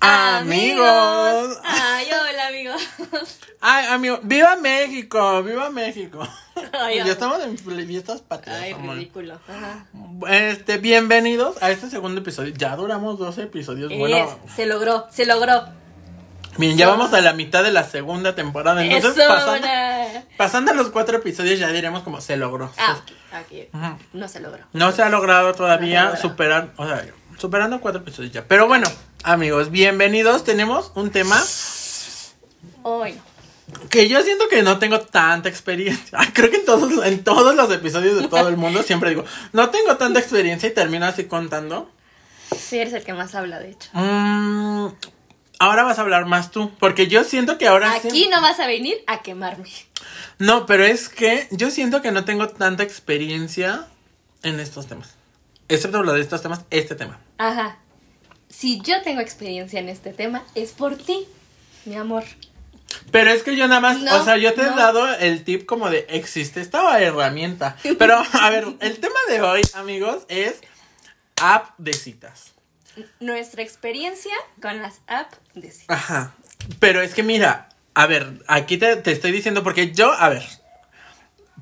Amigos. Ay, hola, amigos. Ay, amigo, viva México, viva México. Ay, ya estamos en fiestas patrias. Ay, amor. ridículo. Ajá. Este, bienvenidos a este segundo episodio. Ya duramos 12 episodios. Bueno, Es- se logró, se logró. miren, ya vamos a la mitad de la segunda temporada. Entonces, Eso, pasando, una- pasando los cuatro episodios, ya diremos como se logró. Ah, ok. Ujú. No se logró. No se ha logrado todavía No se superar, o sea, superando cuatro episodios ya. Pero bueno, amigos, bienvenidos. Tenemos un tema Hoy. que yo siento que no tengo tanta experiencia. Creo que en todos, en todos los episodios de todo el mundo siempre digo, no tengo tanta experiencia y termino así contando. Sí, eres el que más habla, de hecho. Mm, ahora vas a hablar más tú, porque yo siento que ahora Aquí no vas a venir a quemarme. No, pero es que yo siento que no tengo tanta experiencia en estos temas. Excepto lo de estos temas, este tema. Ajá. Si yo tengo experiencia en este tema, es por ti, mi amor. Pero es que yo nada más, No, o sea, yo te he dado el tip como de existe esta herramienta. Pero, a ver, el tema de hoy, amigos, es app de citas. Nuestra experiencia con las apps de citas. Ajá. Pero es que mira, a ver, aquí te, te estoy diciendo porque yo, a ver,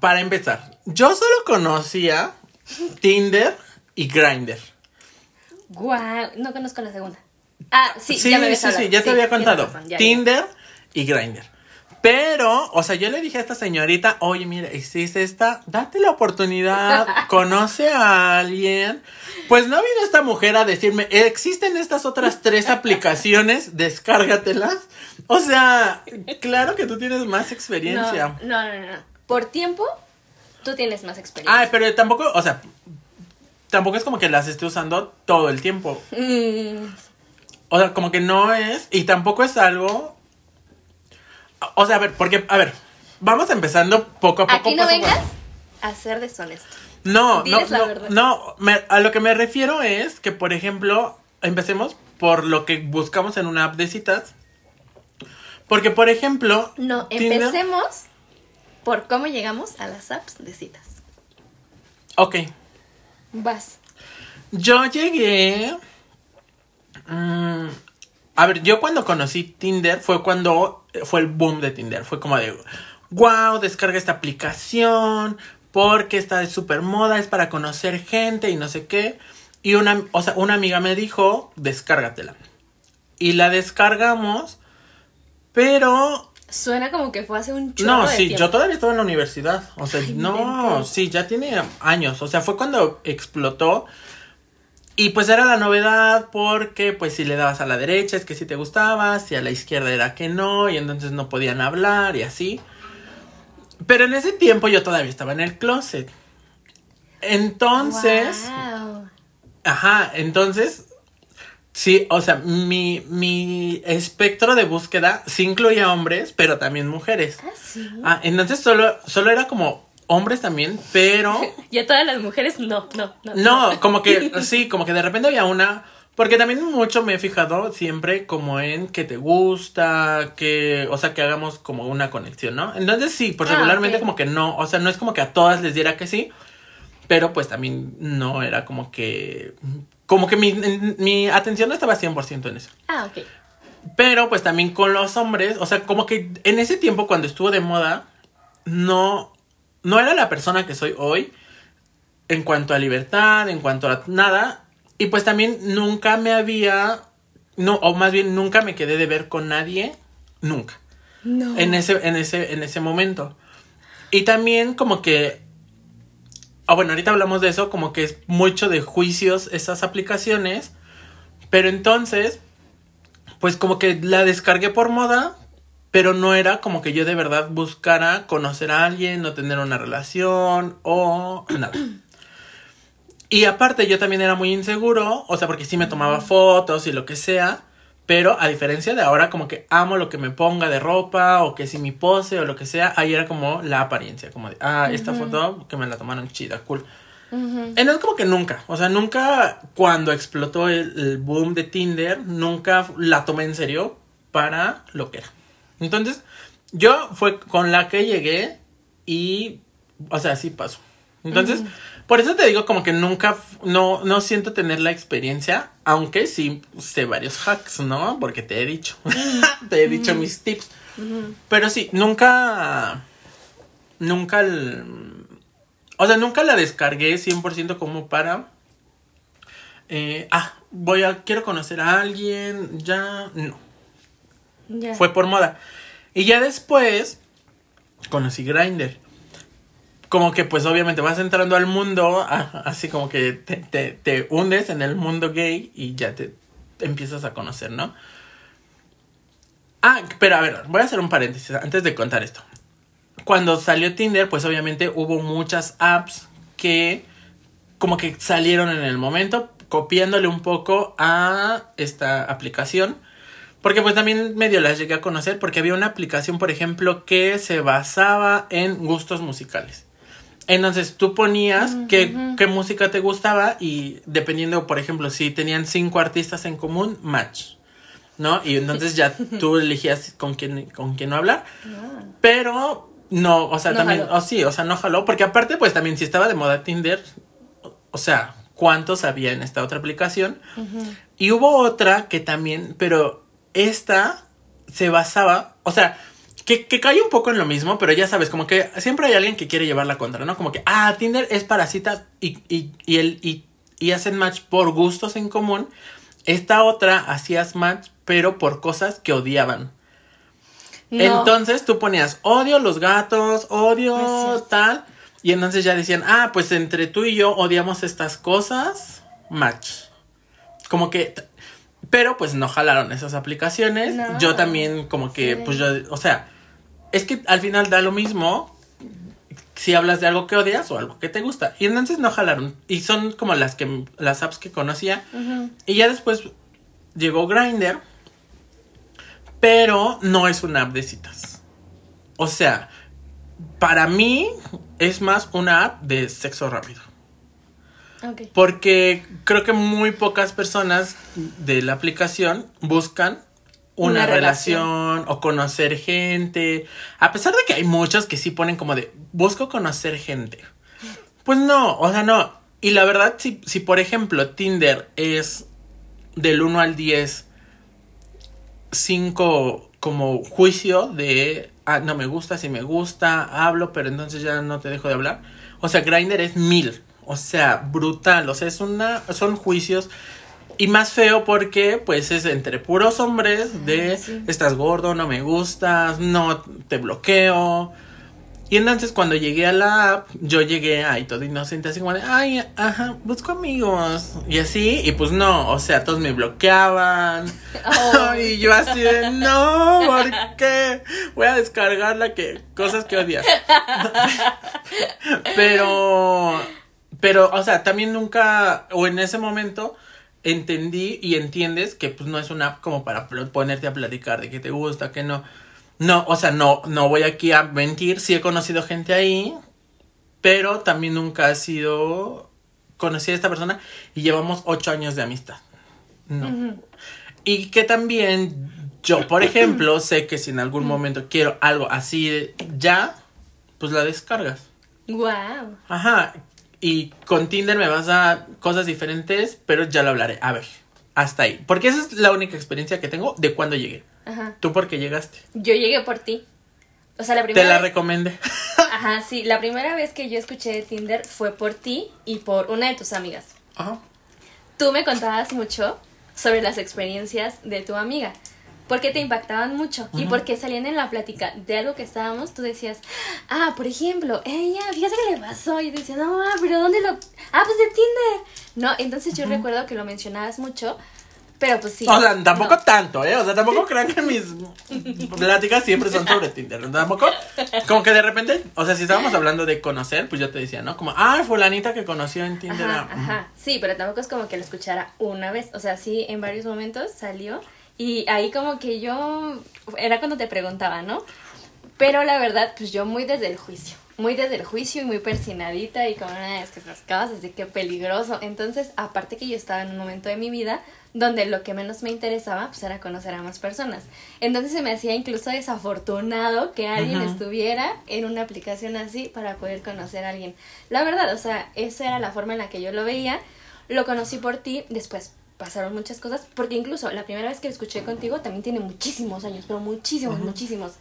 para empezar, yo solo conocía Tinder y Grindr. Guau, no conozco la segunda. Ah, sí, Sí, ya me sí, sí, ya te Sí, había contado. razón, ya, ya. Tinder y Grindr. Pero, o sea, yo le dije a esta señorita, oye, mira, existe esta, date la oportunidad, conoce a alguien. Pues no ha habido esta mujer a decirme, existen estas otras tres aplicaciones, descárgatelas. O sea, claro que tú tienes más experiencia. No, no, no, no. Por tiempo, tú tienes más experiencia. Ay, pero tampoco, o sea, tampoco es como que las esté usando todo el tiempo. Mm, O sea, como que no es. Y tampoco es algo. O sea, a ver, porque, a ver, vamos empezando poco a poco. Aquí no paso vengas paso. a ser deshonesto. No, no, Diles la no, verdad. no, me- a lo que me refiero es que, por ejemplo, empecemos por lo que buscamos en una app de citas. Porque, por ejemplo. No, Tinder- empecemos por cómo llegamos a las apps de citas. Ok. Vas. Yo llegué. mm, a ver, yo cuando conocí Tinder fue cuando fue el boom de Tinder. Fue como de, wow, descarga esta aplicación porque está de super moda, es para conocer gente y no sé qué. Y una, o sea, una amiga me dijo, descárgatela. Y la descargamos, pero Suena como que fue hace un chorro no, de sí, tiempo. yo todavía estaba en la universidad. O sea, Ay, no, sí, ya tiene años. O sea, fue cuando explotó. Y pues era la novedad porque pues si le dabas a la derecha es que sí te gustaba, si a la izquierda era que no, y entonces no podían hablar y así. Pero en ese tiempo yo todavía estaba en el closet. Entonces. Ajá, entonces, sí, o sea, mi, mi espectro de búsqueda sí incluía hombres, pero también mujeres. Ah, sí. Ah, entonces solo, solo era como hombres también, pero Y a todas las mujeres, no, no, no. no, como que sí, como que de repente había una, porque también mucho me he fijado siempre como en que te gusta, que, o sea, que hagamos como una conexión, ¿no? Entonces sí, pues Ah, regularmente como que no, o sea, no es como que a todas les diera que sí, pero pues también no era como que, como que mi, mi atención no estaba 100% en eso. Ah, ok. Pero pues también con los hombres, o sea, como que en ese tiempo cuando estuvo de moda, no, no era la persona que soy hoy en cuanto a libertad, en cuanto a nada. Y pues también nunca me había, no, o más bien nunca me quedé de ver con nadie, nunca, No. en ese, en ese, en ese momento. Y también como que, ah bueno, ahorita hablamos de eso, como que es mucho de juicios esas aplicaciones. Pero entonces, pues como que la descargué por moda, pero no era como que yo de verdad buscara conocer a alguien o tener una relación o nada. Y aparte yo también era muy inseguro, o sea, porque sí me tomaba fotos y lo que sea, pero a diferencia de ahora como que amo lo que me ponga de ropa o que si mi pose o lo que sea, ahí era como la apariencia, como de, ah, esta foto que me la tomaron chida, cool. Entonces como que nunca, o sea, nunca cuando explotó el, el boom de Tinder, nunca la tomé en serio para lo que era. Entonces, yo fue con la que llegué y, o sea, sí pasó. Entonces, por eso te digo como que nunca, no, no siento tener la experiencia, aunque sí sé varios hacks, ¿no? Porque te he dicho, te he dicho mis tips. Pero sí, nunca, nunca, o sea, nunca la descargué 100% como para, eh, ah, voy a, quiero conocer a alguien, ya, no. Fue por moda. Y ya después conocí Grinder. Como que pues obviamente vas entrando al mundo, así como que te, te, te hundes en el mundo gay y ya te, te empiezas a conocer, ¿no? Ah, pero a ver, voy a hacer un paréntesis antes de contar esto. Cuando salió Tinder, pues obviamente hubo muchas apps que como que salieron en el momento, copiándole un poco a esta aplicación. Porque pues también medio las llegué a conocer porque había una aplicación, por ejemplo, que se basaba en gustos musicales. Entonces tú ponías qué, qué música te gustaba y dependiendo, por ejemplo, si tenían cinco artistas en común, match. ¿No? Y entonces ya tú elegías con quién, con quién no hablar. Ah. Pero no, o sea, No también, o sí, o sea, no jaló. Porque aparte, pues también si estaba de moda Tinder, o sea, ¿cuántos había en esta otra aplicación? Y hubo otra que también, pero esta se basaba, o sea, que, que cae un poco en lo mismo, pero ya sabes, como que siempre hay alguien que quiere llevar la contra, ¿no? Como que, ah, Tinder es para citas y, y, y, el, y, y hacen match por gustos en común. Esta otra hacías match, pero por cosas que odiaban. No. Entonces tú ponías odio los gatos, odio tal. Y entonces ya decían, ah, pues entre tú y yo odiamos estas cosas, match. Como que. Pero pues no jalaron esas aplicaciones. No. Yo también, como que, Sí. pues yo. O sea, es que al final da lo mismo si hablas de algo que odias o algo que te gusta. Y entonces no jalaron. Y son como las que las apps que conocía. Y ya después llegó Grindr, pero no es una app de citas. O sea, para mí es más una app de sexo rápido. Porque creo que muy pocas personas de la aplicación buscan una, Una relación. relación. o conocer gente. A pesar de que hay muchos que sí ponen como de busco conocer gente. Pues no, o sea, no. Y la verdad, si, si por ejemplo Tinder es del 1 al 10, 5 como juicio de, ah, no me gusta, si me gusta, hablo, pero entonces ya no te dejo de hablar. O sea, Grindr es mil. O sea, brutal. O sea, es una, son juicios. Y más feo porque, pues, es entre puros hombres de, sí. estás gordo, no me gustas, no te bloqueo. Y entonces cuando llegué a la app, yo llegué ahí todo inocente, así como de, ay, ajá, busco amigos. Y así, y pues no, o sea, todos me bloqueaban. Oh. y yo así de, no, ¿por qué? Voy a descargar la que, cosas que odias. pero, pero, o sea, también nunca, o en ese momento, entendí y entiendes que pues no es una app como para ponerte a platicar de que te gusta, que no. No, o sea, no, no voy aquí a mentir, sí he conocido gente ahí, pero también nunca ha sido conocí a esta persona y llevamos ocho años de amistad. No. Y que también yo, por ejemplo, sé que si en algún momento quiero algo así ya, pues la descargas. Wow. Ajá. Y con Tinder me vas a cosas diferentes, pero ya lo hablaré. A ver, hasta ahí. Porque esa es la única experiencia que tengo de cuando llegué. Ajá. ¿Tú por qué llegaste? Yo llegué por ti. O sea, la Te primera la vez- recomendé. Ajá, sí, la primera vez que yo escuché de Tinder fue por ti y por una de tus amigas. Ajá. Tú me contabas mucho sobre las experiencias de tu amiga. Porque te impactaban mucho y porque salían en la plática de algo que estábamos, tú decías, ah, por ejemplo, ella, fíjate que le pasó. Y decía, no, ah, pero ¿dónde lo.? Ah, pues de Tinder. No, entonces yo recuerdo que lo mencionabas mucho, pero pues sí. O sea, tampoco no. tanto, ¿eh? O sea, tampoco crean que mis pláticas siempre son sobre Tinder. Tampoco, como que de repente, o sea, si estábamos hablando de conocer, pues yo te decía, ¿no? Como, ah, fulanita que conoció en Tinder. Ajá, ah, ajá. Sí, pero tampoco es como que lo escuchara una vez. O sea, sí, en varios momentos salió. Y ahí como que yo. Era cuando te preguntaba, ¿no? Pero la verdad, pues yo muy desde el juicio. Muy desde el juicio y muy persinadita y como, "Ah, es que esas cosas, así que peligroso. Entonces, aparte que yo estaba en un momento de mi vida donde lo que menos me interesaba pues era conocer a más personas. Entonces se me hacía incluso desafortunado que alguien estuviera en una aplicación así para poder conocer a alguien. La verdad, o sea, esa era la forma en la que yo lo veía. Lo conocí por ti, después pasaron muchas cosas, porque incluso la primera vez que lo escuché contigo también tiene muchísimos años, pero muchísimos, muchísimos.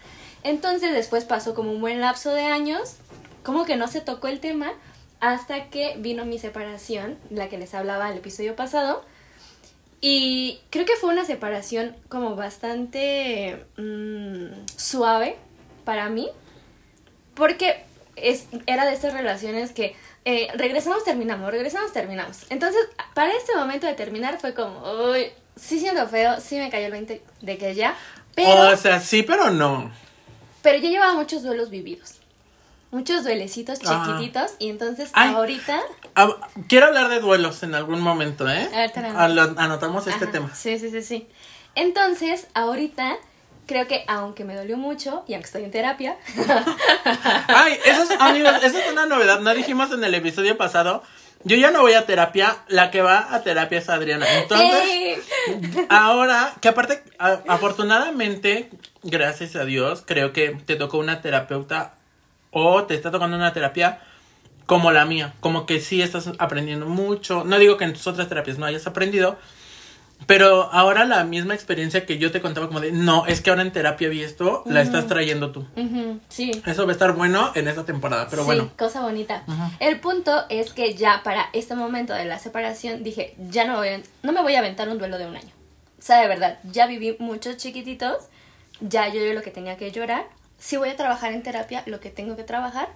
Entonces después pasó como un buen lapso de años, como que no se tocó el tema, hasta que vino mi separación, la que les hablaba el episodio pasado. Y creo que fue una separación como bastante mm, suave para mí, porque es, era de estas relaciones que eh, regresamos, terminamos, regresamos, terminamos. Entonces, para este momento de terminar fue como, uy, sí siento feo, sí me cayó el 20 de que ya, pero, O sea, sí, pero no. pero yo llevaba muchos duelos vividos. Muchos duelecitos Ajá. chiquititos y entonces Ay. ahorita Ah, quiero hablar de duelos en algún momento, ¿eh? A ver, Anotamos este Ajá, tema. Sí, sí, sí, sí. Entonces, ahorita creo que aunque me dolió mucho y aunque estoy en terapia, Ay, eso es, amigos, eso es una novedad. No dijimos en el episodio pasado. Yo ya no voy a terapia. La que va a terapia es Adriana. Entonces, ¡eh! ahora, que aparte, a- afortunadamente, gracias a Dios, creo que te tocó una terapeuta o te está tocando una terapia como la mía. Como que sí estás aprendiendo mucho. No digo que en tus otras terapias no hayas aprendido. Pero ahora la misma experiencia que yo te contaba como de, no, es que ahora en terapia vi esto, la estás trayendo tú. Ujú, sí. Eso va a estar bueno en esta temporada, pero sí, bueno. cosa bonita. El punto es que ya para este momento de la separación dije, ya no, voy a- no me voy a aventar un duelo de un año. O sea, de verdad, ya viví muchos chiquititos, ya lloré lo que tenía que llorar. Sí voy a trabajar en terapia lo que tengo que trabajar,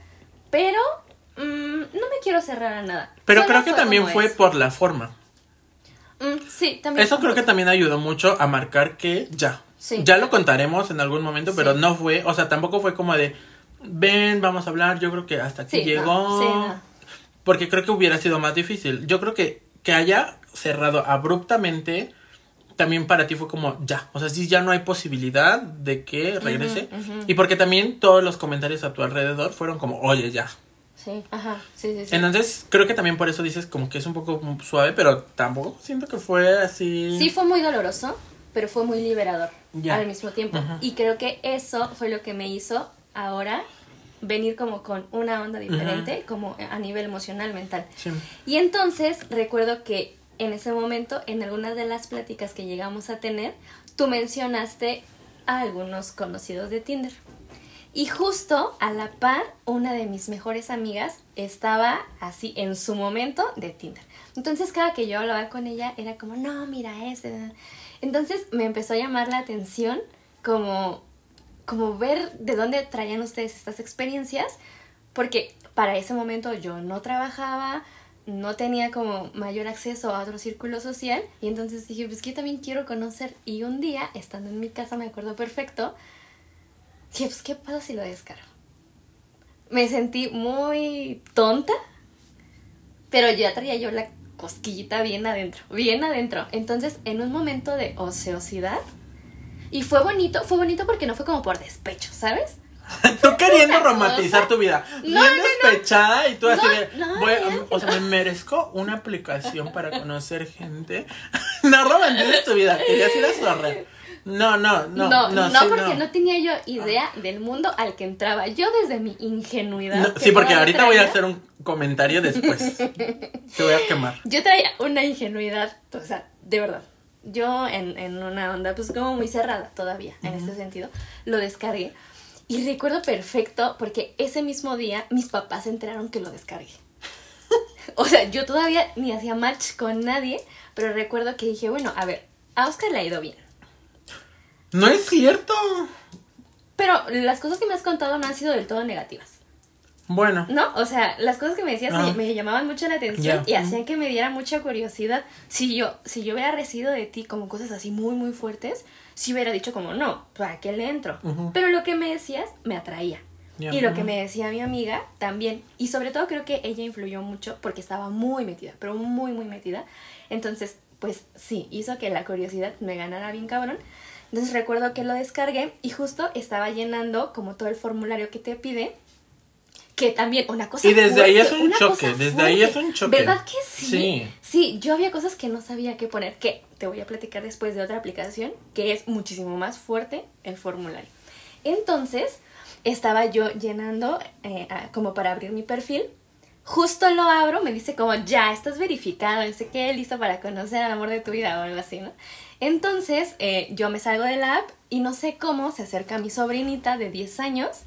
pero mm, no me quiero cerrar a nada. Pero Solo creo que también fue es. por la forma. Mm, sí, también. Eso creo que también ayudó mucho a marcar que ya. Sí. Ya lo contaremos en algún momento, pero Sí. no fue, o sea, tampoco fue como de, ven, vamos a hablar, yo creo que hasta aquí Sí, llegó. no, sí, no. Porque creo que hubiera sido más difícil. Yo creo que que haya cerrado abruptamente también para ti fue como ya, o sea, sí ya no hay posibilidad de que regrese y porque también todos los comentarios a tu alrededor fueron como, "Oye, ya." Sí, ajá, sí, sí, sí. Entonces, creo que también por eso dices como que es un poco suave, pero tampoco siento que fue así. Sí fue muy doloroso, pero fue muy liberador Ya. al mismo tiempo. Ajá. Y creo que eso fue lo que me hizo ahora venir como con una onda diferente, como a nivel emocional, mental. Sí. Y entonces recuerdo que en ese momento, en algunas de las pláticas que llegamos a tener, tú mencionaste a algunos conocidos de Tinder. Y justo a la par, una de mis mejores amigas estaba así en su momento de Tinder. Entonces cada que yo hablaba con ella era como, no, mira ese. Entonces me empezó a llamar la atención como, como ver de dónde traían ustedes estas experiencias, porque para ese momento yo no trabajaba, no tenía como mayor acceso a otro círculo social y entonces dije, pues que yo también quiero conocer. Y un día, estando en mi casa, me acuerdo perfecto, dije, pues qué pasa si lo descargo. Me sentí muy tonta, pero ya traía yo la cosquillita bien adentro, bien adentro. Entonces, en un momento de ociosidad, y fue bonito, fue bonito porque no fue como por despecho, ¿sabes? tú queriendo romantizar tu vida. No, bien no, no. despechada y tú así de. o sea, me merezco una aplicación para conocer gente. no romantices tu vida, querías ir a zorra. No, no, no. No, No, no, sí, porque no. tenía yo idea del mundo al que entraba. Yo desde mi ingenuidad. No, sí, porque ahorita voy a hacer un comentario después. Te voy a quemar. Yo traía una ingenuidad, o sea, de verdad. Yo en, en una onda, pues como muy cerrada todavía, en este sentido, lo descargué. Y recuerdo perfecto porque ese mismo día mis papás se enteraron que lo descargué. o sea, yo todavía ni hacía match con nadie, pero recuerdo que dije, bueno, a ver, a Oscar le ha ido bien. No es cierto. Pero las cosas que me has contado no han sido del todo negativas. Bueno. ¿No? O sea, las cosas que me decías Ah. me, llamaban mucho la atención y hacían que me diera mucha curiosidad. Si yo, si yo hubiera recibido de ti como cosas así muy, muy fuertes, si hubiera dicho como, no, ¿para qué le entro? Pero lo que me decías me atraía. Y lo que me decía mi amiga también. Y sobre todo creo que ella influyó mucho porque estaba muy metida, pero muy, muy metida. Entonces, pues sí, hizo que la curiosidad me ganara bien cabrón. Entonces recuerdo que lo descargué y justo estaba llenando como todo el formulario que te pide. Que también, una cosa Y desde ahí fuerte, es un choque, desde ahí es un choque. ¿Verdad que sí? Sí. Sí, yo había cosas que no sabía qué poner. Que te voy a platicar después de otra aplicación que es muchísimo más fuerte el formulario. Entonces, estaba yo llenando eh, como para abrir mi perfil. Justo lo abro, me dice como, ya, estás verificado, no sé qué, listo para conocer al amor de tu vida o algo así, ¿no? Entonces, eh, yo me salgo de la app y no sé cómo se acerca mi sobrinita de 10 años,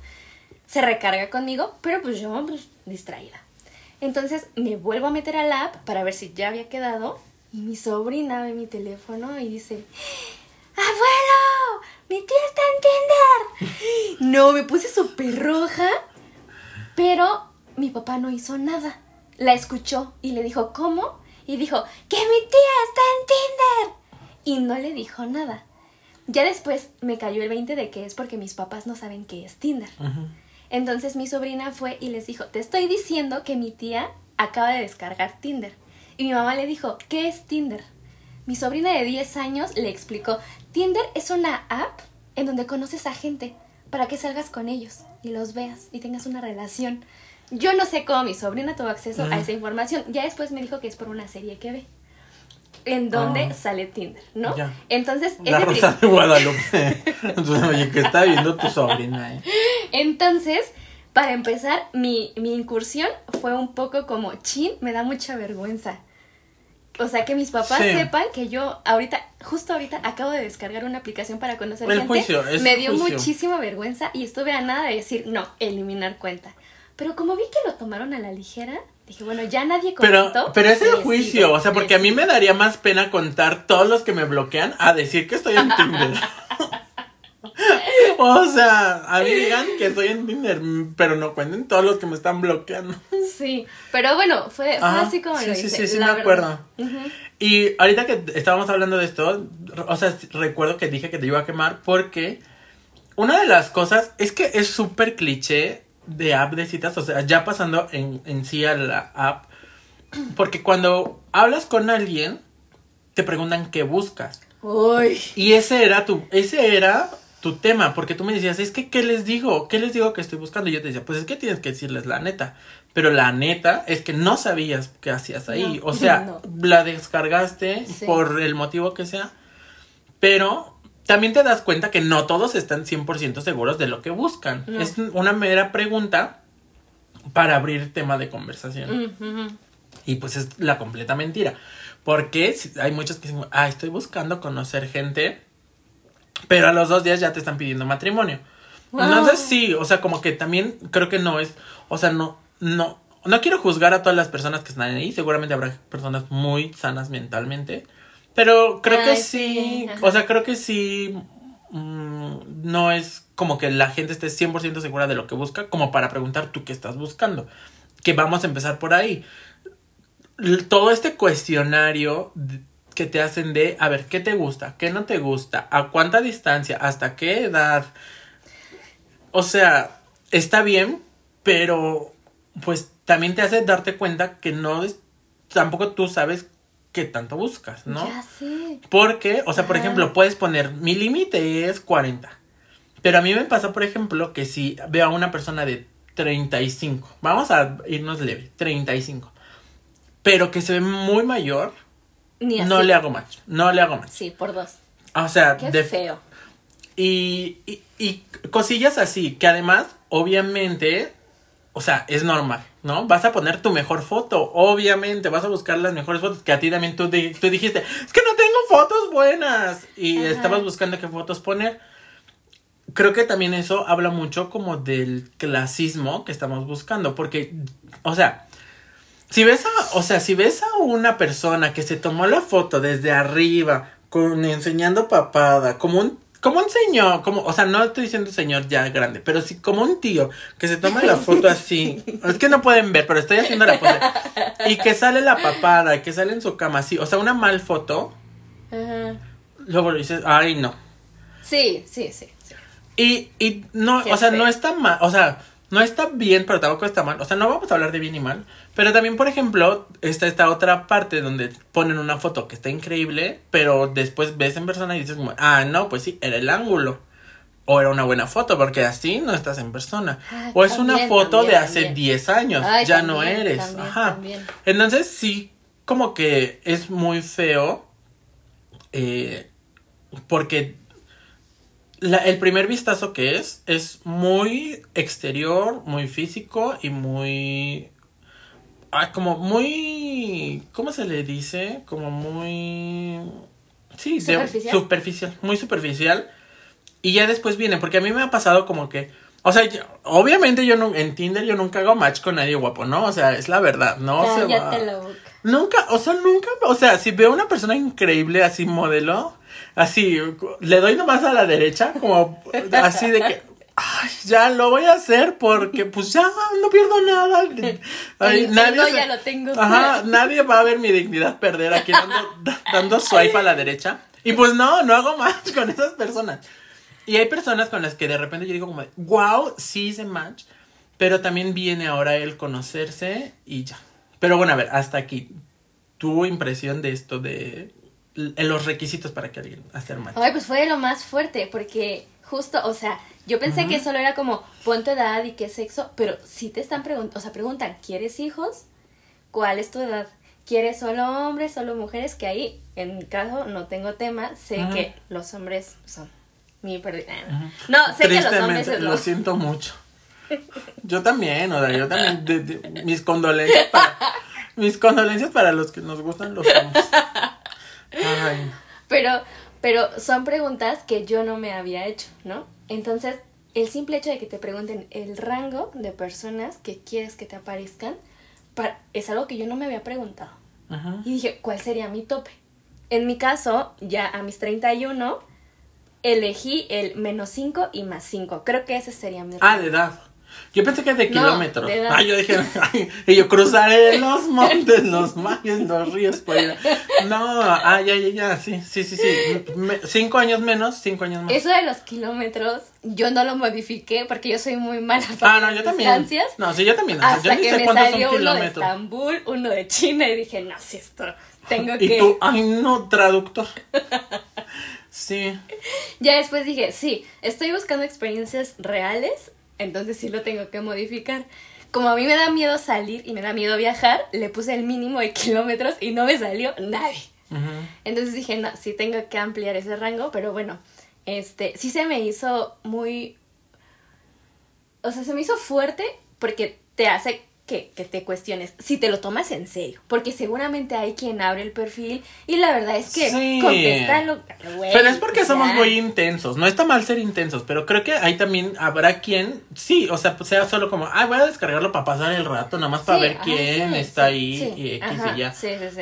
se recarga conmigo, pero pues yo, pues, distraída. Entonces, me vuelvo a meter a la app para ver si ya había quedado y mi sobrina ve mi teléfono y dice, ¡Abuelo! ¡Mi tía está en Tinder! No, me puse súper roja. Pero mi papá no hizo nada. La escuchó y le dijo, ¿cómo? Y dijo, ¡que mi tía está en Tinder! Y no le dijo nada. Ya después me cayó el 20 de que es porque mis papás no saben qué es Tinder. Entonces mi sobrina fue y les dijo, te estoy diciendo que mi tía acaba de descargar Tinder. Y mi mamá le dijo, ¿qué es Tinder? Mi sobrina de 10 años le explicó, Tinder es una app en donde conoces a gente para que salgas con ellos y los veas y tengas una relación. Yo no sé cómo mi sobrina tuvo acceso a esa información. Ya después me dijo que es por una serie que ve. En donde ah. sale Tinder, ¿no? Entonces, la Rosa de Guadalupe. Oye, que está viendo tu sobrina, ¿eh? Entonces, para empezar, mi, mi incursión fue un poco como, chin, me da mucha vergüenza. O sea, que mis papás sepan que yo ahorita, justo ahorita, acabo de descargar una aplicación para conocer el gente. me dio muchísima vergüenza y estuve a nada de decir, no, eliminar cuenta. Pero como vi que lo tomaron a la ligera, dije, bueno, ya nadie comentó. Pero, pero es el juicio, o sea, porque a mí me daría más pena contar todos los que me bloquean a decir que estoy en Tinder. o sea, a mí digan que estoy en Tinder, pero no cuenten todos los que me están bloqueando. Sí, pero bueno, fue, así como lo hice. Sí, sí, sí, me acuerdo. Y ahorita que estábamos hablando de esto, o sea, recuerdo que dije que te iba a quemar porque una de las cosas es que es súper cliché de app de citas, o sea, ya pasando en, en sí a la app, porque cuando hablas con alguien, te preguntan qué buscas. Uy. Y ese era tu, ese era tu tema, porque tú me decías, es que, ¿qué les digo? ¿Qué les digo que estoy buscando? Y yo te decía, pues es que tienes que decirles la neta. Pero la neta es que no sabías qué hacías ahí. o sea, la descargaste por el motivo que sea. Pero también te das cuenta que no todos están 100% seguros de lo que buscan. Es una mera pregunta para abrir tema de conversación. Y pues es la completa mentira. Porque hay muchos que dicen, ah, estoy buscando conocer gente pero a los dos días ya te están pidiendo matrimonio. Entonces sí, o sea, como que también creo que no es, o sea, no, no, no quiero juzgar a todas las personas que están ahí, seguramente habrá personas muy sanas mentalmente, pero creo que sí, o sea, creo que sí, mm, no es como que la gente esté 100% segura de lo que busca, como para preguntar tú qué estás buscando, que vamos a empezar por ahí. Todo este cuestionario que te hacen de, a ver, ¿qué te gusta? ¿Qué no te gusta? ¿A cuánta distancia? ¿Hasta qué edad? O sea, está bien, pero pues también te hace darte cuenta que no es, tampoco tú sabes qué tanto buscas, ¿no? Ya sé. Porque, o sea, por ejemplo, puedes poner, mi límite es 40. Pero a mí me pasa, por ejemplo, que si veo a una persona de 35, vamos a irnos leve, 35, pero que se ve muy mayor, no le hago más. No le hago más. Sí, por dos. O sea, Qué de feo. Y, y, y, cosillas así, que además, obviamente, o sea, es normal, ¿no? Vas a poner tu mejor foto, obviamente, vas a buscar las mejores fotos, que a ti también tú, tú dijiste, es que no tengo fotos buenas, y estabas buscando qué fotos poner. Creo que también eso habla mucho como del clasismo que estamos buscando, porque, o sea, si ves a, o sea, si ves a una persona que se tomó la foto desde arriba, con enseñando papada, como un como un señor, como, o sea, no estoy diciendo señor ya grande, pero sí como un tío que se toma la foto así. es que no pueden ver, pero estoy haciendo la foto. Y que sale la papada, y que sale en su cama así, o sea, una mal foto. Ajá. Luego lo dices, ay, no. Sí, sí, sí. Y, y no, o sea, no está mal, o sea, no está bien, pero tampoco está mal. O sea, no vamos a hablar de bien y mal. Pero también, por ejemplo, está esta otra parte donde ponen una foto que está increíble, pero después ves en persona y dices como, ah, no, pues sí, era el ángulo. O era una buena foto, porque así no estás en persona. Ah, o es una foto de hace 10 años, ya no eres. Ajá. Entonces sí, como que es muy feo eh, porque la- el primer vistazo que es es muy exterior, muy físico y muy... ah, como muy... ¿Cómo se le dice? Como muy... Sí, de- ¿Superficial? superficial, muy superficial. Y ya después viene, porque a mí me ha pasado como que... O sea, yo- obviamente yo no, en Tinder yo nunca hago match con nadie guapo, ¿no? O sea, es la verdad, no se va. Cállate la boca. Nunca, o sea, nunca, o sea, si veo una persona increíble así modelo, así, le doy nomás a la derecha, como así de que, ay, ya lo voy a hacer porque pues ya no pierdo nada. Ay, El nadie ego se- ya lo tengo. Ajá, nadie va a ver mi dignidad perder aquí dando, da- dando swipe a la derecha. Y pues no, no hago match con esas personas. Y hay personas con las que de repente yo digo como, wow, sí hice match, pero también viene ahora el conocerse y ya. Pero bueno, a ver, hasta aquí, tu impresión de esto de los requisitos para que alguien hacer match. Ay, pues fue lo más fuerte, porque justo, o sea, yo pensé que solo era como pon tu edad y qué sexo, pero si te están preguntando, o sea, preguntan, ¿quieres hijos? ¿Cuál es tu edad? ¿Quieres solo hombres, solo mujeres? Que ahí, en mi caso, no tengo tema, sé que los hombres son mi pérdida. No, sé que los hombres es lo lo... siento mucho. Yo también, o sea, yo también, de- de- mis condolencias para, mis condolencias para los que nos gustan los hombres. Ay, Pero, pero son preguntas que yo no me había hecho, ¿no? Entonces, el simple hecho de que te pregunten el rango de personas que quieres que te aparezcan pa- es algo que yo no me había preguntado. ajá. Y dije, ¿cuál sería mi tope? En mi caso, ya a mis 31, elegí el menos 5 y más 5. Creo que ese sería mi Ah, rango. de edad. Yo pensé que de No, kilómetros. de. Ah, yo dije, ay, y yo cruzaré los montes, los valles, los ríos por ir. No, ah, ya, ya, ya, sí, sí, sí, sí. Me- cinco años menos, cinco años más. Eso de los kilómetros, yo no lo modifiqué porque yo soy muy mala para Ah, no, yo también. distancias. No, sí, yo también. Hasta yo ni que sé me cuántos salió son uno de. Estambul, uno de China y dije, no, si esto tengo Y que... tú, ay, no, traductor. Sí. Ya después dije, sí, estoy buscando experiencias reales, entonces sí lo tengo que modificar. Como a mí me da miedo salir y me da miedo viajar, le puse el mínimo de kilómetros y no me salió nadie. Entonces dije, no, sí tengo que ampliar ese rango, pero bueno, este, sí se me hizo muy... O sea, se me hizo fuerte porque te hace que, que te cuestiones si te lo tomas en serio. Porque seguramente hay quien abre el perfil y la verdad es que Sí. contesta lo... güey, Pero es porque somos ya. muy intensos. No está mal ser intensos, pero creo que ahí también habrá quien, sí, o sea, pues sea solo como, ah, voy a descargarlo para pasar el rato, nada más para Sí, ver ajá, quién sí, está ahí y X Ajá, y ya.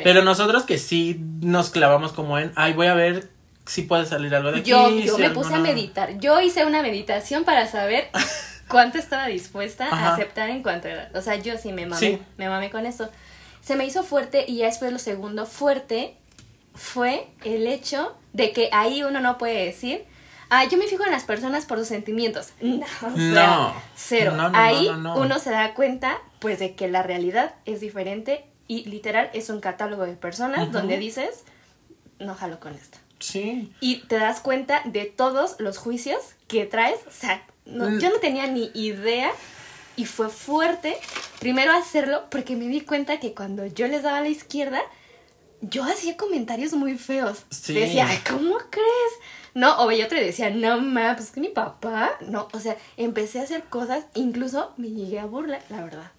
Pero nosotros que sí nos clavamos como en, ay, voy a ver si puede salir algo de aquí. Yo, yo si me puse a no". meditar. Yo hice una meditación para saber cuánto estaba dispuesta Ajá. a aceptar en cuanto a edad. O sea, yo sí me mamé, Sí. me mamé con eso. Se me hizo fuerte y ya después lo segundo fuerte fue el hecho de que ahí uno no puede decir, ah, yo me fijo en las personas por sus sentimientos. No, o sea, No. cero. No, no, ahí no, no. uno se da cuenta, pues, de que la realidad es diferente y literal es un catálogo de personas Ujú. donde dices, no jalo con esto Sí. y te das cuenta de todos los juicios que traes. O sea, no- yo no tenía ni idea y fue fuerte primero hacerlo porque me di cuenta que cuando yo les daba a la izquierda, yo hacía comentarios muy feos. Sí. Decía, "Ay, ¿cómo crees? No, o veía otro y decía, no, ma, pues que mi papá. No, o sea, empecé a hacer cosas, incluso me llegué a burlar, la verdad.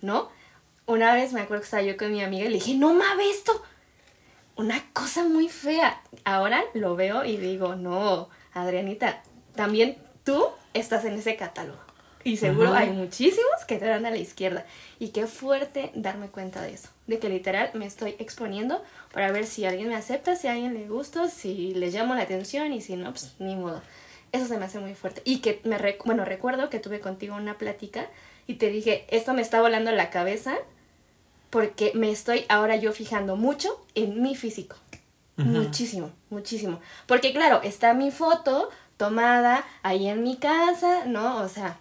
¿No? Una vez me acuerdo que estaba yo con mi amiga y le dije, no, ma, ve esto una cosa muy fea. Ahora lo veo y digo, no, Adrianita, también tú estás en ese catálogo. Y seguro hay muchísimos que te dan a la izquierda. Y qué fuerte darme cuenta de eso. De que literal me estoy exponiendo para ver si alguien me acepta, si a alguien le gusto, si le llamo la atención y si no, pues ni modo. Eso se me hace muy fuerte. Y que me, rec- bueno, recuerdo que tuve contigo una plática y te dije, esto me está volando la cabeza porque me estoy ahora yo fijando mucho en mi físico. Muchísimo, muchísimo. Porque claro, está mi foto tomada ahí en mi casa, ¿no? O sea,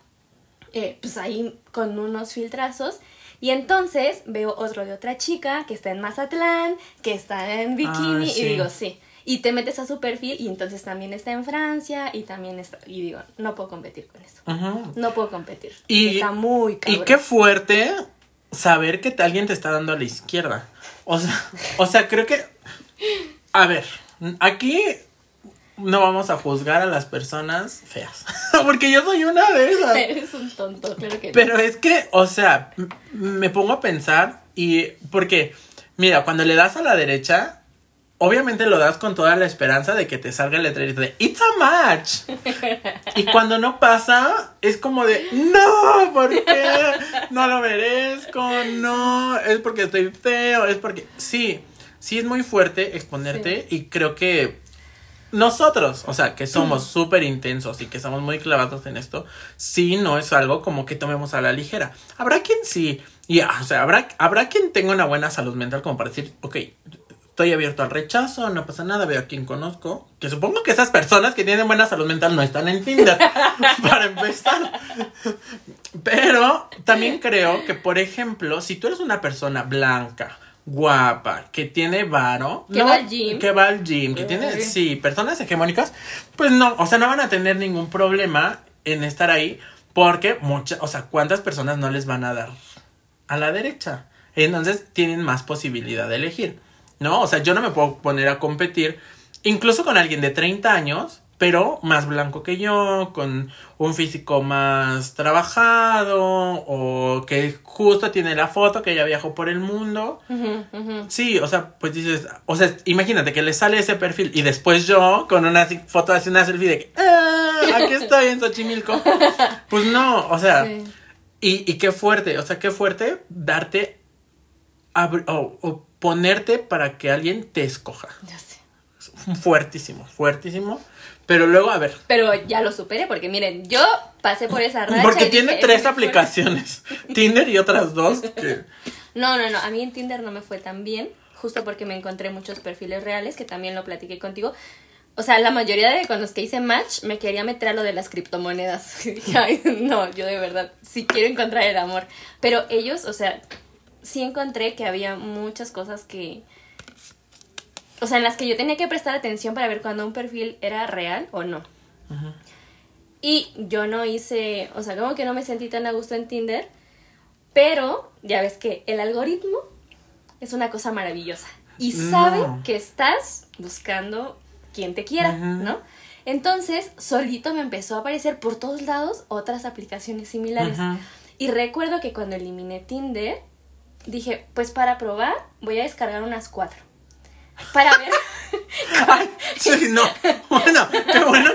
eh, pues ahí con unos filtrazos. Y entonces veo otro de otra chica que está en Mazatlán, que está en bikini, Ah, sí. y digo, sí. Y te metes a su perfil y entonces también está en Francia y también está... Y digo, no puedo competir con eso. No puedo competir. Y- está muy cabrón. Y qué fuerte saber que alguien te está dando a la izquierda. O sea, o sea, creo que. A ver, Aquí no vamos a juzgar a las personas feas. Porque yo soy una de esas. Eres un tonto, claro que no. Pero es que, o sea, me pongo a pensar y. Porque, mira, cuando le das a la derecha, obviamente lo das con toda la esperanza de que te salga el letrerito de It's a match. Y cuando no pasa, es como de No, ¿por qué? No lo merezco, no, es porque estoy feo, es porque. Sí, sí es muy fuerte exponerte y creo que nosotros, o sea, que somos súper intensos y que somos muy clavados en esto, sí no es algo como que tomemos a la ligera. Habrá quien sí, y ah, o sea, habrá, habrá quien tenga una buena salud mental como para decir, ok, estoy abierto al rechazo, no pasa nada, veo a quien conozco. Que supongo que esas personas que tienen buena salud mental no están en Tinder, para empezar. Pero también creo que, por ejemplo, si tú eres una persona blanca, guapa, que tiene varo, Que va al gym. que va al gym, que tiene, sí, personas hegemónicas, pues no, o sea, no van a tener ningún problema en estar ahí, porque muchas, o sea, ¿cuántas personas no les van a dar a la derecha? Entonces tienen más posibilidad de elegir, ¿no? O sea, yo no me puedo poner a competir incluso con alguien de 30 años, pero más blanco que yo, con un físico más trabajado, o que justo tiene la foto que ya viajó por el mundo. Sí, o sea, pues dices, o sea, imagínate que le sale ese perfil y después yo con una foto así, una selfie de que, "Ah, aquí estoy en Xochimilco. Pues no, o sea, Sí. y, y qué fuerte, o sea, qué fuerte darte o, o ponerte para que alguien te escoja. Ya sé. Fuertísimo, fuertísimo. Pero luego, a ver, Pero ya lo superé porque miren, yo pasé por esa racha. porque tiene dije, tres aplicaciones, Tinder y otras dos que... No, no, no, a mí en Tinder no me fue tan bien, justo porque me encontré muchos perfiles reales, que también lo platiqué contigo. O sea, la mayoría de con los que hice match me quería meter a lo de las criptomonedas. Ay, no, yo de verdad sí quiero encontrar el amor. Pero ellos, o sea, sí encontré que había muchas cosas que... O sea, en las que yo tenía que prestar atención para ver cuando un perfil era real o no. Y yo no hice, o sea, como que no me sentí tan a gusto en Tinder, pero ya ves que el algoritmo es una cosa maravillosa y sabe No. que estás buscando quien te quiera. ¿no? Entonces, solito me empezó a aparecer por todos lados otras aplicaciones similares. Y recuerdo que cuando eliminé Tinder, dije, pues para probar, voy a descargar unas cuatro. Para ver. Ay, sí, no. Bueno, qué bueno.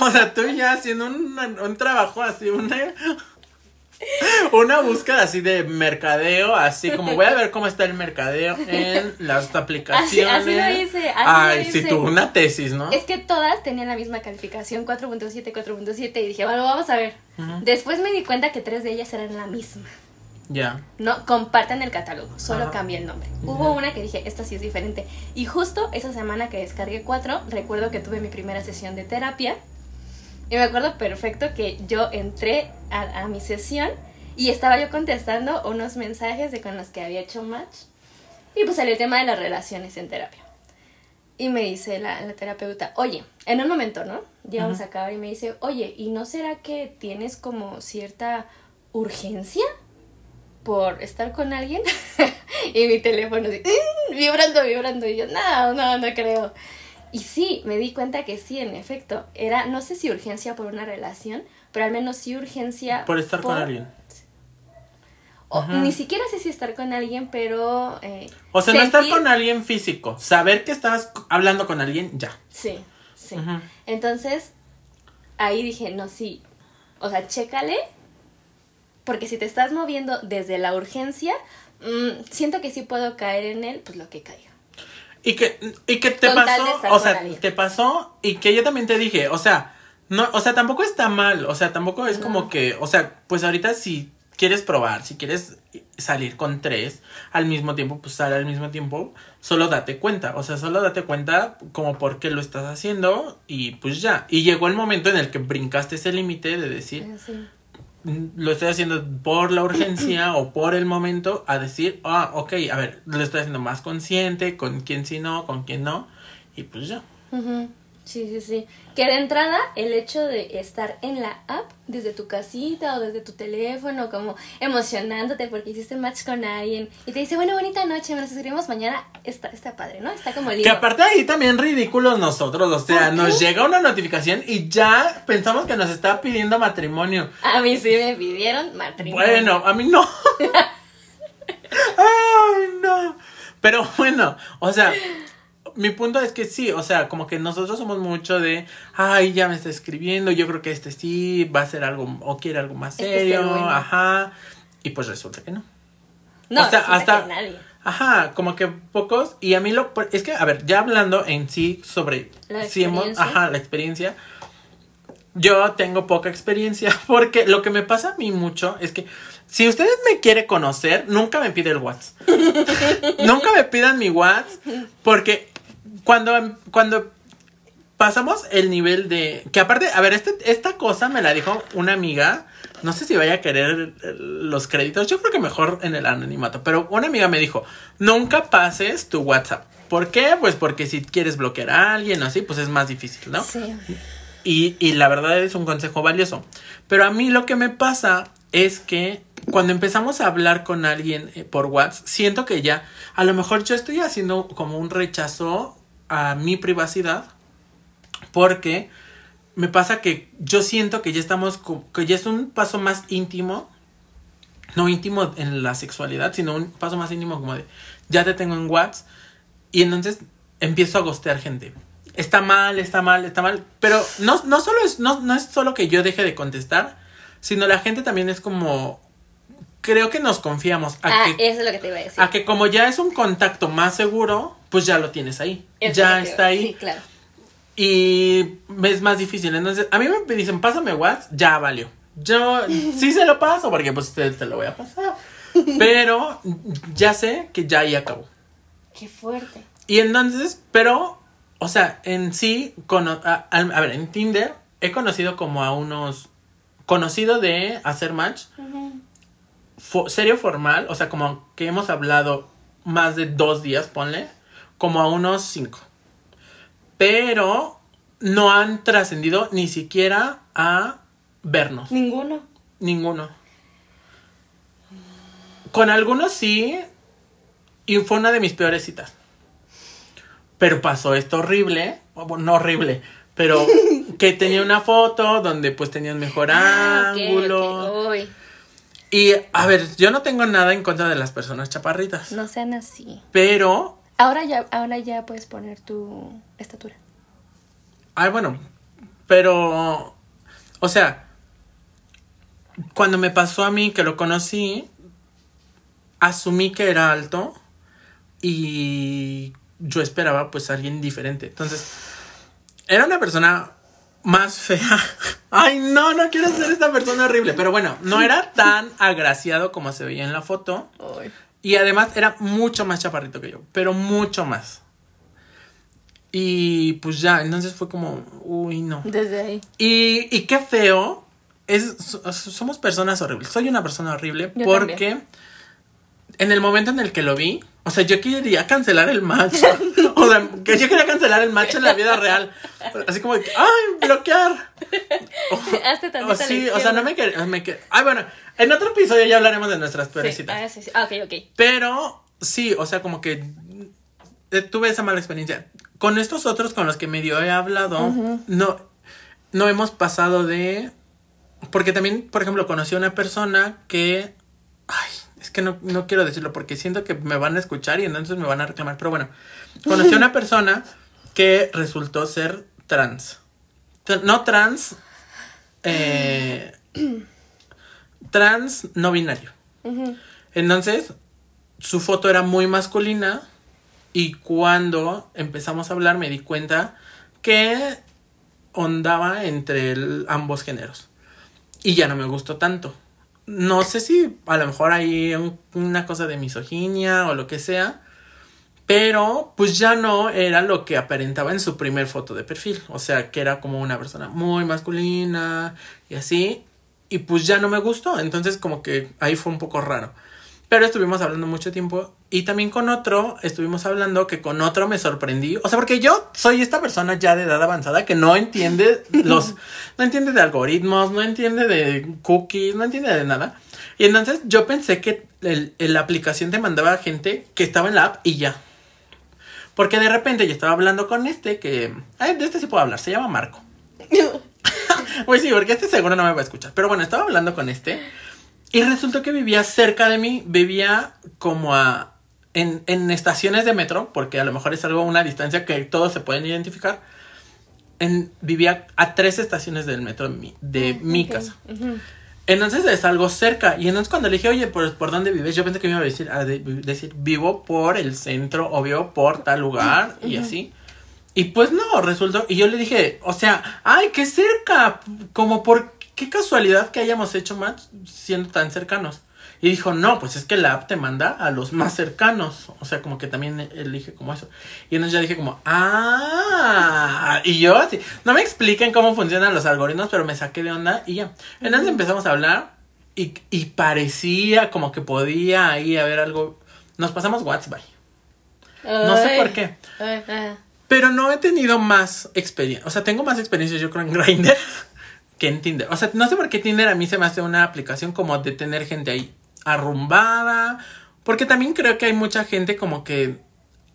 O sea, tú ya haciendo un, un trabajo así, una, una búsqueda así de mercadeo, así como voy a ver cómo está el mercadeo en las aplicaciones. así lo hice, así Ay, sí, tú, una tesis, ¿no? Es que todas tenían la misma calificación, 4.7, 4.7, y dije, bueno, vamos a ver. Después me di cuenta que tres de ellas eran la misma. Ya. No, comparten el catálogo, solo Ajá. cambia el nombre. Hubo una que dije, esta sí es diferente. Y justo esa semana que descargué cuatro, recuerdo que tuve mi primera sesión de terapia. Y me acuerdo perfecto que yo entré a, a mi sesión y estaba yo contestando unos mensajes de con los que había hecho match. Y pues salió el tema de las relaciones en terapia. Y me dice la, la terapeuta, oye, en un momento, ¿no? Llegamos Ujú. a acabar y me dice, oye, ¿y no será que tienes como cierta urgencia por estar con alguien? y mi teléfono así, "Mm", vibrando, vibrando. Y yo, no, no, no creo. Y sí, me di cuenta que sí, en efecto. Era, no sé si urgencia por una relación, pero al menos sí urgencia Por estar con alguien. o ni siquiera sé si estar con alguien, pero... eh, O sea, no estar con alguien físico. Saber que estás hablando con alguien, ya. Sí, sí. Entonces, ahí dije, no, sí. O sea, chécale. Porque si te estás moviendo desde la urgencia, mm, siento que sí puedo caer en él, pues lo que caiga. Y que, y que te Con pasó, o sea, te pasó y que yo también te dije, o sea, no, o sea, tampoco está mal, o sea, tampoco es No. como que, o sea, pues ahorita si quieres probar, si quieres salir con tres al mismo tiempo, pues sale al mismo tiempo, solo date cuenta, o sea, solo date cuenta como por qué lo estás haciendo y pues ya. Y llegó el momento en el que brincaste ese límite de decir, Sí. "Mm, lo estoy haciendo por la urgencia o por el momento a decir, ah, ok, a ver, lo estoy haciendo más consciente, con quién sí no, con quién no, y pues ya. Sí, sí, sí. Que de entrada el hecho de estar en la app desde tu casita o desde tu teléfono, como emocionándote porque hiciste match con alguien y te dice, bueno, bonita noche, nos escribimos mañana, está, está padre, ¿no? Está como lindo. Que aparte ahí también ridículos nosotros, o sea, ¿Por nos llega una notificación y ya pensamos que nos está pidiendo matrimonio. A mí sí me pidieron matrimonio. Bueno, a mí no. Ay, no. Pero bueno, o sea, mi punto es que sí, o sea, como que nosotros somos mucho de, ay, ya me está escribiendo, yo creo que este sí va a ser algo, o quiere algo más Este serio, bueno. ajá. Y pues resulta que no. No, o sea, hasta- que nadie. Ajá, como que pocos. Y a mí lo. Es que, a ver, ya hablando en sí sobre. La si hemos- experiencia. ajá, la experiencia. Yo tengo poca experiencia. Porque lo que me pasa a mí mucho es que. Si ustedes me quieren conocer, nunca me pide el WhatsApp. nunca me pidan mi WhatsApp. Porque cuando, cuando pasamos el nivel de. Que aparte, a ver, este, esta cosa me la dijo una amiga. No sé si vaya a querer los créditos. Yo creo que mejor en el anonimato. Pero una amiga me dijo: Nunca pases tu WhatsApp. ¿Por qué? Pues porque si quieres bloquear a alguien o así, pues es más difícil, ¿no? Sí. Y, y la verdad es un consejo valioso. Pero a mí lo que me pasa es que cuando empezamos a hablar con alguien eh, por WhatsApp, siento que ya, a lo mejor yo estoy haciendo como un rechazo a mi privacidad. Porque me pasa que yo siento que ya estamos, que ya es un paso más íntimo. No íntimo en la sexualidad, sino un paso más íntimo como de, ya te tengo en WhatsApp. Y entonces empiezo a gostear gente. Está mal, está mal, está mal. Pero no, no solo es, no, no es solo que yo deje de contestar, sino la gente también es como. Creo que nos confiamos a, Ah, que, eso es lo que te iba a decir. a que como ya es un contacto más seguro, pues ya lo tienes ahí. Es ya está ahí. Sí, claro. Y es más difícil. Entonces, a mí me dicen, pásame WhatsApp, ya valió. Yo sí se lo paso porque pues te, te lo voy a pasar. Pero ya sé que ya ahí acabó. Qué fuerte. Y entonces, pero, o sea, en sí, cono- a, a- a ver, en Tinder he conocido como a unos, conocido de hacer match, fo- serio formal, o sea, como que hemos hablado más de dos días, ponle, como a unos cinco. Pero no han trascendido ni siquiera a vernos. Ninguno. Ninguno. Con algunos sí. Y fue una de mis peores citas. Pero pasó esto horrible. No horrible. Pero que tenía una foto donde pues tenía un mejor Ah, ángulo. Y a ver, yo no tengo nada en contra de las personas chaparritas. no sean así. Pero. Ahora ya, ahora ya puedes poner tu estatura. Ay, bueno. Pero. O sea. Cuando me pasó a mí que lo conocí. Asumí que era alto. Y yo esperaba pues a alguien diferente. Entonces. Era una persona más fea. Ay, no, no quiero ser esta persona horrible. Pero bueno, no era tan agraciado como se veía en la foto. Y además era mucho más chaparrito que yo, pero mucho más. Y pues ya, entonces fue como, uy, no. Desde ahí. Y, y qué feo, es, so- somos personas horribles. Soy una persona horrible Yo porque en el momento en el que lo vi, o sea, yo quería cancelar el match. o sea, que yo quería cancelar el match en la vida real. Así como de ay, bloquear. Hazte O sí, o sea, no me quería. Me que- Ay, bueno, en otro episodio ya hablaremos de nuestras peores Sí. citas. Ah, sí, sí. Ah, ok, ok. Pero sí, o sea, como que eh, tuve esa mala experiencia. Con estos otros con los que medio he hablado, no, no hemos pasado de... Porque también, por ejemplo, conocí a una persona que... Ay, es que no, no quiero decirlo porque siento que me van a escuchar y entonces me van a reclamar. Pero bueno, conocí a una persona que resultó ser trans. Tra- No trans... eh, trans no binario. Entonces, su foto era muy masculina y cuando empezamos a hablar me di cuenta que ondaba entre el- ambos géneros. Y ya no me gustó tanto. No sé si a lo mejor hay un- una cosa de misoginia o lo que sea, pero pues ya no era lo que aparentaba en su primer foto de perfil. O sea, que era como una persona muy masculina y así. Y pues ya no me gustó. Entonces como que ahí fue un poco raro. Pero estuvimos hablando mucho tiempo y también con otro estuvimos hablando que con otro me sorprendí. O sea, porque yo soy esta persona ya de edad avanzada que no entiende los, no entiende de algoritmos, no entiende de cookies, no entiende de nada. Y entonces yo pensé que el, la aplicación te mandaba a gente que estaba en la app y ya. Porque de repente yo estaba hablando con este que, ay, de este sí puedo hablar, se llama Marco. Pues sí, porque este seguro no me va a escuchar. Pero bueno, estaba hablando con este. Y resultó que vivía cerca de mí. Vivía como a. En, en estaciones de metro, porque a lo mejor es algo, una distancia que todos se pueden identificar. En, vivía a tres estaciones del metro de mi, de mi Ok. casa. Ujú. Entonces es algo cerca. Y entonces cuando le dije, oye, ¿por, ¿por dónde vives? Yo pensé que me iba a decir, a de- decir, vivo por el centro, o vivo por tal lugar, y así. Y pues no, resultó. Y yo le dije, o sea, ay, qué cerca. Como por qué casualidad que hayamos hecho match siendo tan cercanos. Y dijo, no, pues es que la app te manda a los más cercanos. O sea, como que también elige como eso. Y entonces ya dije como, ah, y yo así, no me expliquen cómo funcionan los algoritmos, pero me saqué de onda y ya. Entonces empezamos a hablar y, y parecía como que podía ahí haber algo. Nos pasamos WhatsApp. No sé por qué. Ah. Pero no he tenido más experiencia. O sea, tengo más experiencia yo creo en Grindr que en Tinder. O sea, no sé por qué Tinder a mí se me hace una aplicación como de tener gente ahí arrumbada. Porque también creo que hay mucha gente como que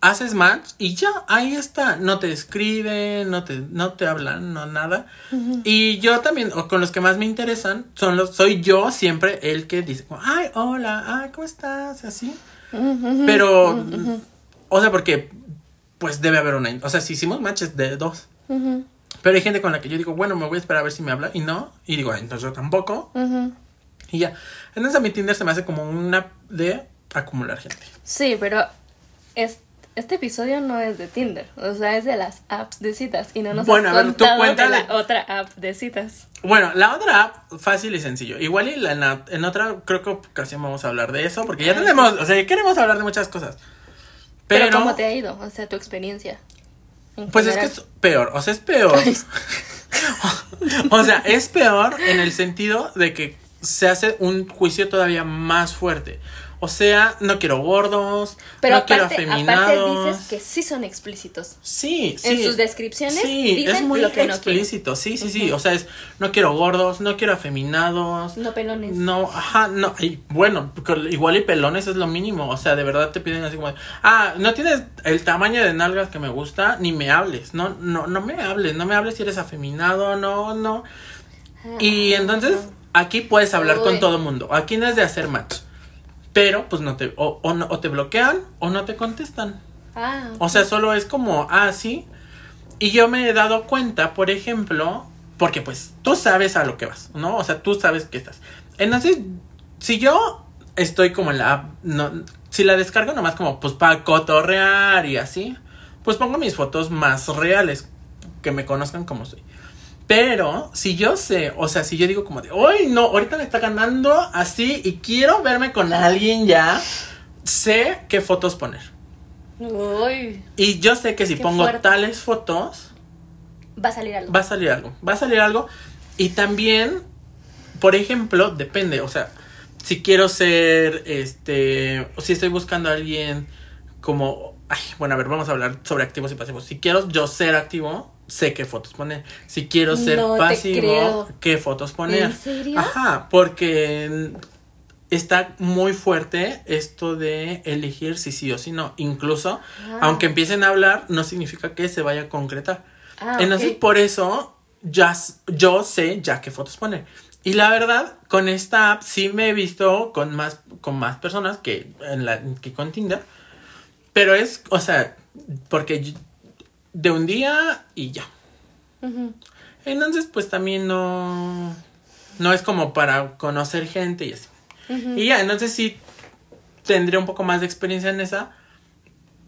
haces match y ya, ahí está. No te escriben, no te, no te hablan, no nada. Y yo también, o con los que más me interesan, son los, soy yo siempre el que dice, como, ay, hola, ay, ¿cómo estás? Así. Pero, o sea, porque pues debe haber una. O sea, si hicimos matches de dos. Pero hay gente con la que yo digo, bueno, me voy a esperar a ver si me habla. Y no. Y digo, "Ah, entonces yo tampoco. Y ya. Entonces a mi Tinder se me hace como una de acumular gente. Sí, pero es- este episodio no es de Tinder, o sea, es de las apps de citas y no nos Bueno, has a ver, tú contado de cuéntale. la otra app de citas. Bueno, la otra app, fácil y sencillo. Igual y la- en, la- en otra, creo que ocasión vamos a hablar de eso. Porque ya Ah, tenemos, o sea, queremos hablar de muchas cosas. Pero, Pero, ¿cómo te ha ido? O sea, tu experiencia. Pues es que es peor. O sea, es peor. o sea, es peor en el sentido de que se hace un juicio todavía más fuerte. O sea, no quiero gordos, Pero no quiero aparte, aparte afeminados. dices que sí son explícitos. Sí, sí. En sus descripciones Sí, dicen es muy lo que no explícito. Sí, sí, sí. O sea, es no quiero gordos, no quiero afeminados. No pelones. No, ajá, no. Y bueno, igual y pelones es lo mínimo. O sea, de verdad te piden así como, ah, no tienes el tamaño de nalgas que me gusta, ni me hables. No, no, no me hables. No me hables si eres afeminado, no, no. Y Ah, entonces aquí puedes hablar con todo mundo. Aquí no es de hacer match. Pero pues no te, o, o, no- o te bloquean o no te contestan. Ah, O sea, solo es como, ah, sí. Y yo me he dado cuenta, por ejemplo, porque pues tú sabes a lo que vas, ¿no? O sea, tú sabes que estás. Entonces, si yo estoy como en la app, no, si la descargo nomás como pues para cotorrear y así, pues pongo mis fotos más reales, que me conozcan como soy. Pero si yo sé, o sea, si yo digo como de, uy, no, ahorita me está ganando así y quiero verme con alguien ya, sé qué fotos poner. uy, Y yo sé que si pongo fuerte. tales fotos, va a salir algo. va a salir algo. Va a salir algo. Y también, por ejemplo, depende. O sea, si quiero ser, este, o si estoy buscando a alguien como, ay, bueno, a ver, vamos a hablar sobre activos y pasivos. Si quiero yo ser activo, sé qué fotos poner. Si quiero ser No pasivo, qué fotos poner. ¿En serio? Ajá, porque está muy fuerte esto de elegir si sí o si no. Incluso, Ah. aunque empiecen a hablar, no significa que se vaya a concretar. Ah, Entonces, por eso, ya, yo sé ya qué fotos poner. Y la verdad, con esta app sí me he visto con más, con más personas que, en la, que con Tinder. Pero es, o sea, porque de un día y ya. Entonces, pues también no, no es como para conocer gente y así. Y ya, entonces sí tendría un poco más de experiencia en esa,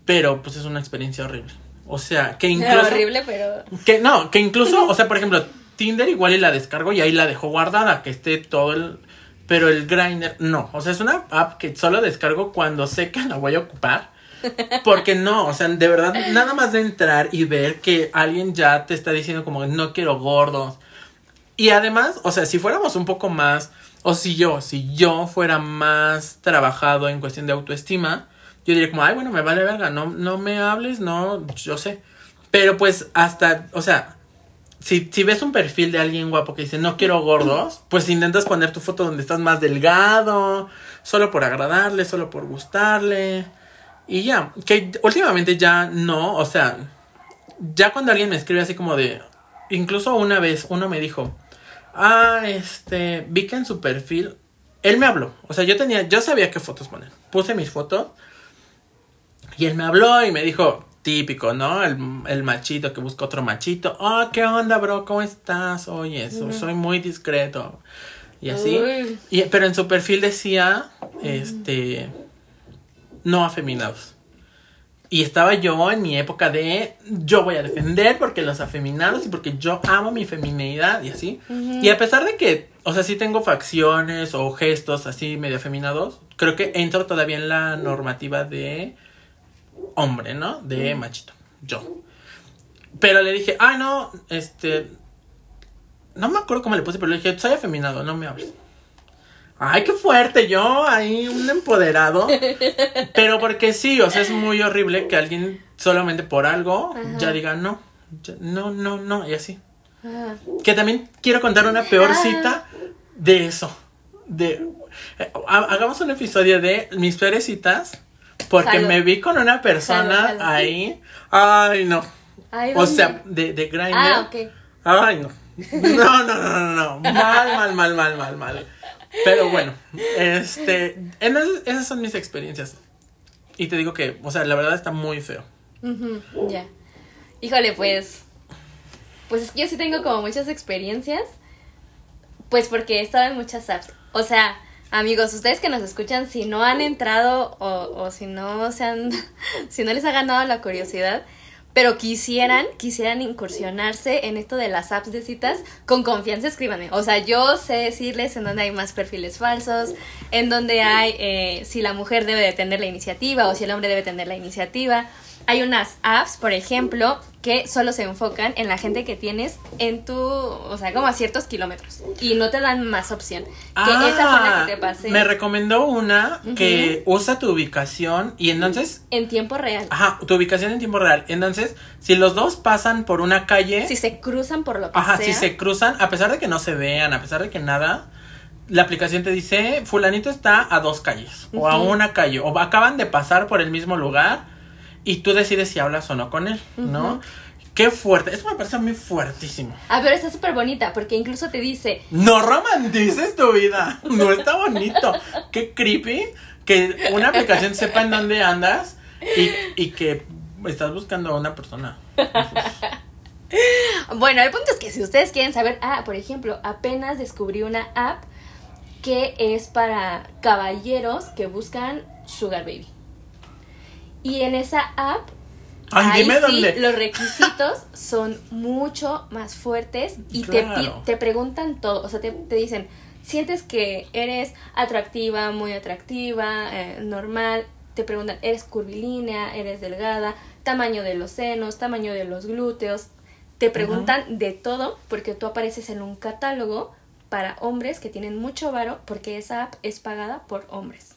pero pues es una experiencia horrible. O sea, que incluso... horrible, pero Que no, que incluso, o sea, por ejemplo, Tinder igual y la descargo y ahí la dejo guardada, que esté todo el... Pero el Grindr, no. O sea, es una app que solo descargo cuando sé que la voy a ocupar. Porque no, o sea, de verdad, nada más de entrar y ver que alguien ya te está diciendo como no quiero gordos. Y además, o sea, si fuéramos un poco más, O si yo, si yo fuera más trabajado en cuestión de autoestima, yo diría como, ay, bueno, me vale verga, no, no me hables, no, yo sé. Pero pues hasta, o sea, si, si ves un perfil de alguien guapo que dice, no quiero gordos, pues intentas poner tu foto donde estás más delgado, solo por agradarle, solo por gustarle. Y ya, que últimamente ya no, o sea, ya cuando alguien me escribe así como de, incluso una vez uno me dijo, ah, este, vi que en su perfil, él me habló, o sea, yo tenía, yo sabía qué fotos poner, puse mis fotos y él me habló y me dijo, típico, ¿no? El, el machito que busca otro machito, oh, ¿qué onda, bro? ¿Cómo estás? Oye, soy muy discreto. Y así. Y, pero en su perfil decía, este, no afeminados. Y estaba yo en mi época de yo voy a defender porque los afeminados y porque yo amo mi femineidad y así. Y a pesar de que, o sea, sí tengo facciones o gestos así medio afeminados, creo que entro todavía en la normativa de hombre, ¿no? De machito. Yo. Pero le dije, ah, no, este. No me acuerdo cómo le puse, pero le dije, soy afeminado, no me hables. Ay, qué fuerte, yo ahí un empoderado. Pero porque sí, o sea, es muy horrible que alguien solamente por algo Ajá. ya diga no, ya- no, no, no, y así. Ah. Que también quiero contar una peor Ah. cita de eso. De eh, ha- hagamos un episodio de mis peores citas porque me vi con una persona ahí. Ay, no. Ay, O sea, de, de Grindr. Ah, ok. Ay, no. No, no, no, no, no. Mal, mal, mal, mal, mal, mal. Pero bueno, este, esas son mis experiencias. Y te digo que, o sea, la verdad está muy feo. Ya. Híjole, pues. Pues es que yo sí tengo como muchas experiencias. Pues porque he estado en muchas apps. O sea, amigos, ustedes que nos escuchan, si no han entrado o, o si no se han. si no les ha ganado la curiosidad. Pero quisieran, quisieran incursionarse en esto de las apps de citas, con confianza escríbanme. O sea, yo sé decirles en dónde hay más perfiles falsos, en dónde hay, eh, si la mujer debe de tener la iniciativa o si el hombre debe tener la iniciativa. Hay unas apps, por ejemplo, que solo se enfocan en la gente que tienes en tu, o sea, como a ciertos kilómetros. Y no te dan más opción. Que esa fue la que te pasé Ah, Me recomendó una que usa tu ubicación y entonces, en tiempo real. ajá, tu ubicación en tiempo real. Entonces, si los dos pasan por una calle, Si se cruzan por lo que ajá, sea. si se cruzan, a pesar de que no se vean, a pesar de que nada, la aplicación te dice, fulanito está a dos calles o a una calle o acaban de pasar por el mismo lugar y tú decides si hablas o no con él, ¿no? Qué fuerte, eso me parece muy fuertísimo. Ah, pero está súper bonita porque incluso te dice, No romantices tu vida. No está bonito. Qué creepy que una aplicación sepa en dónde andas y, y que estás buscando a una persona. Bueno, el punto es que si ustedes quieren saber, ah, por ejemplo, apenas descubrí una app que es para caballeros que buscan Sugar Baby. Y en esa app, Ay, ahí dime sí, dónde. los requisitos son mucho más fuertes y te, Claro. te preguntan todo. O sea, te, te dicen, sientes que eres atractiva, muy atractiva, eh, normal. Te preguntan, ¿eres curvilínea? ¿Eres delgada? Tamaño de los senos, tamaño de los glúteos. Te preguntan de todo porque tú apareces en un catálogo para hombres que tienen mucho varo porque esa app es pagada por hombres.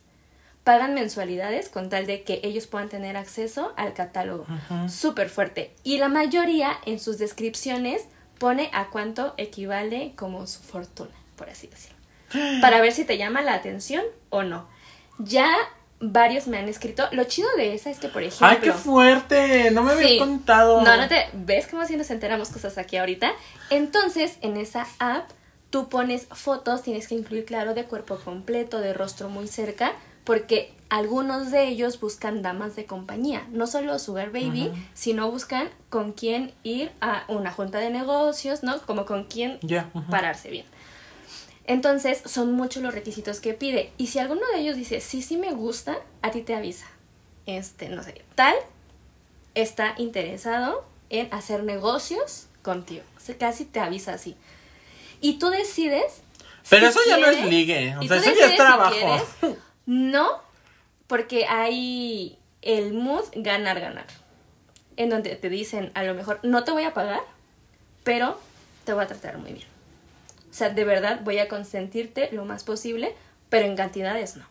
Pagan mensualidades con tal de que ellos puedan tener acceso al catálogo. Súper fuerte. Y la mayoría en sus descripciones pone a cuánto equivale como su fortuna, por así decirlo. Para ver si te llama la atención o no. Ya varios me han escrito. Lo chido de esa es que, por ejemplo... Ay, qué fuerte. No me habías Sí. contado. No, no te. ¿Ves cómo si nos enteramos cosas aquí ahorita? Entonces, en esa app, tú pones fotos, tienes que incluir, claro, de cuerpo completo, de rostro muy cerca, porque algunos de ellos buscan damas de compañía. No solo Sugar Baby, sino buscan con quién ir a una junta de negocios, ¿no? Como con quién pararse bien. Entonces, son muchos los requisitos que pide. Y si alguno de ellos dice, sí, sí me gusta, a ti te avisa. Este, no sé, tal está interesado en hacer negocios contigo. O sea, casi te avisa así. Y tú decides. Pero si eso ya no es ligue. O sea, eso ya es si trabajo. quieres. No, porque hay el mood ganar-ganar. En donde te dicen, a lo mejor, no te voy a pagar, pero te voy a tratar muy bien. O sea, de verdad voy a consentirte lo más posible, pero en cantidades no.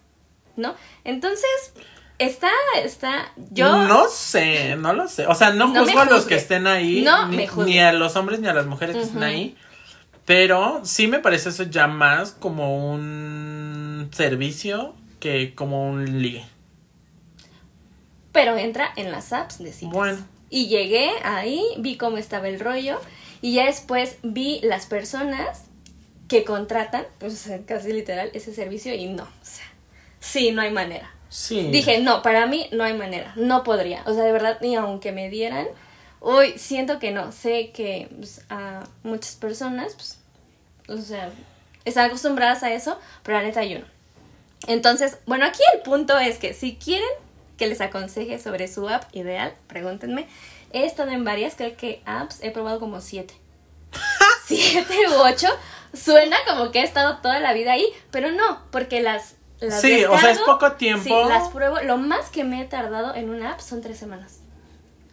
¿No? Entonces, está, está, yo... No sé, no lo sé. O sea, no, No juzgo a los que estén ahí, No ni, ni a los hombres ni a las mujeres que estén Ujú. ahí. Pero sí me parece eso ya más como un servicio que como un ligue. Pero entra en las apps de citas. Bueno. Y llegué ahí, vi cómo estaba el rollo y ya después vi las personas que contratan, pues casi literal, ese servicio y no, o sea, sí, no hay manera. Sí. Dije, no, para mí no hay manera, no podría. O sea, de verdad, ni aunque me dieran, uy, siento que no. Sé que pues, a muchas personas, pues, o sea, están acostumbradas a eso, pero la neta yo no. Entonces, bueno, aquí el punto es que si quieren que les aconseje sobre su app ideal, pregúntenme. He estado en varias, creo que apps, he probado como siete. siete u ocho. Suena como que he estado toda la vida ahí, pero no, porque las... las Sí, o sea, es poco tiempo. Sí, las pruebo. Lo más que me he tardado en una app son tres semanas.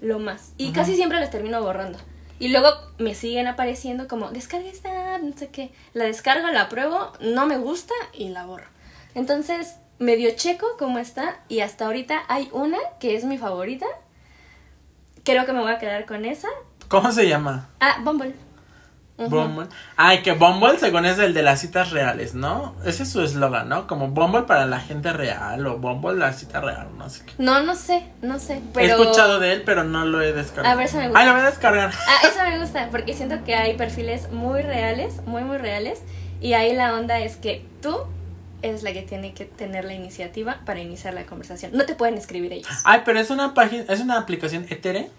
Lo más. Y casi siempre las termino borrando. Y luego me siguen apareciendo como, descarga esta app, no sé qué. La descargo, la pruebo, no me gusta y la borro. Entonces, medio checo cómo está. Y hasta ahorita hay una que es mi favorita. Creo que me voy a quedar con esa. ¿Cómo se llama? Ah, Bumble. Ujú. Bumble. Ay, que Bumble según es el de las citas reales, ¿no? Ese es su eslogan, ¿no? Como Bumble para la gente real o Bumble la cita real, no sé qué. No, no sé, no sé. He escuchado de él, pero no lo he descargado. A ver, eso me gusta. Ay, lo voy a descargar. Ah, eso me gusta, porque siento que hay perfiles muy reales, muy, muy reales. Y ahí la onda es que tú eres la que tiene que tener la iniciativa para iniciar la conversación. No te pueden escribir ellos. Ay, pero es una página, es una aplicación etere.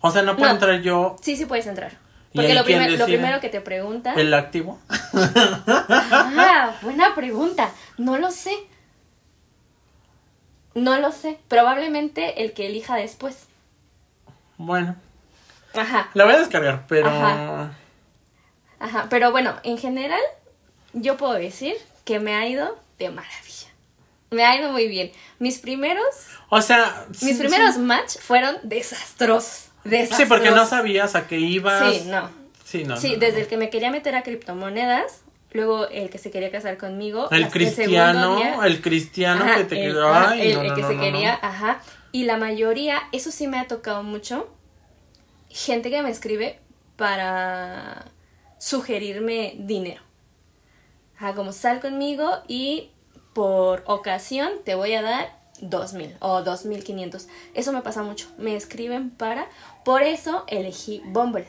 O sea, no puedo No. entrar yo Sí, sí puedes entrar. ¿Y Porque lo, primer- primero que te pregunta... el activo. Ah, buena pregunta. No lo sé. No lo sé. Probablemente el que elija después. Bueno, Ajá. la voy a descargar, pero Ajá. Ajá. Pero bueno, en general, yo puedo decir que me ha ido de maravilla. Me ha ido muy bien. Mis primeros o sea, Mis sí, primeros sí. match fueron desastrosos. Desastrosos. Sí, porque no sabías a qué ibas. Sí, no. Sí, no. Sí, no, desde no. el que me quería meter a criptomonedas, luego el que se quería casar conmigo. el cristiano, día- el cristiano Ajá, que te el, Ay, el- el que se quería, ajá. Y la mayoría, eso sí me ha tocado mucho, gente que me escribe para sugerirme dinero. Ajá, como sal conmigo y por ocasión te voy a dar dos mil o dos mil quinientos. Eso me pasa mucho. Me escriben para. Por eso elegí Bumble.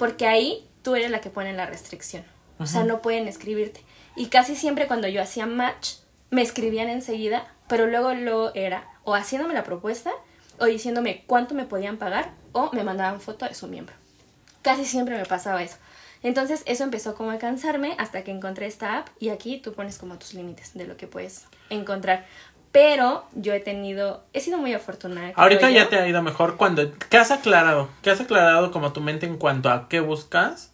Porque ahí tú eres la que pone la restricción. O sea, no pueden escribirte. Y casi siempre cuando yo hacía match, me escribían enseguida, pero luego lo era o haciéndome la propuesta o diciéndome cuánto me podían pagar o me mandaban foto de su miembro. Casi siempre me pasaba eso. Entonces eso empezó como a cansarme hasta que encontré esta app y aquí tú pones como tus límites de lo que puedes encontrar. Pero yo he tenido, he sido muy afortunada. Ahorita ya yo. te ha ido mejor cuando. ¿Qué has aclarado? ¿Qué has aclarado como tu mente en cuanto a qué buscas?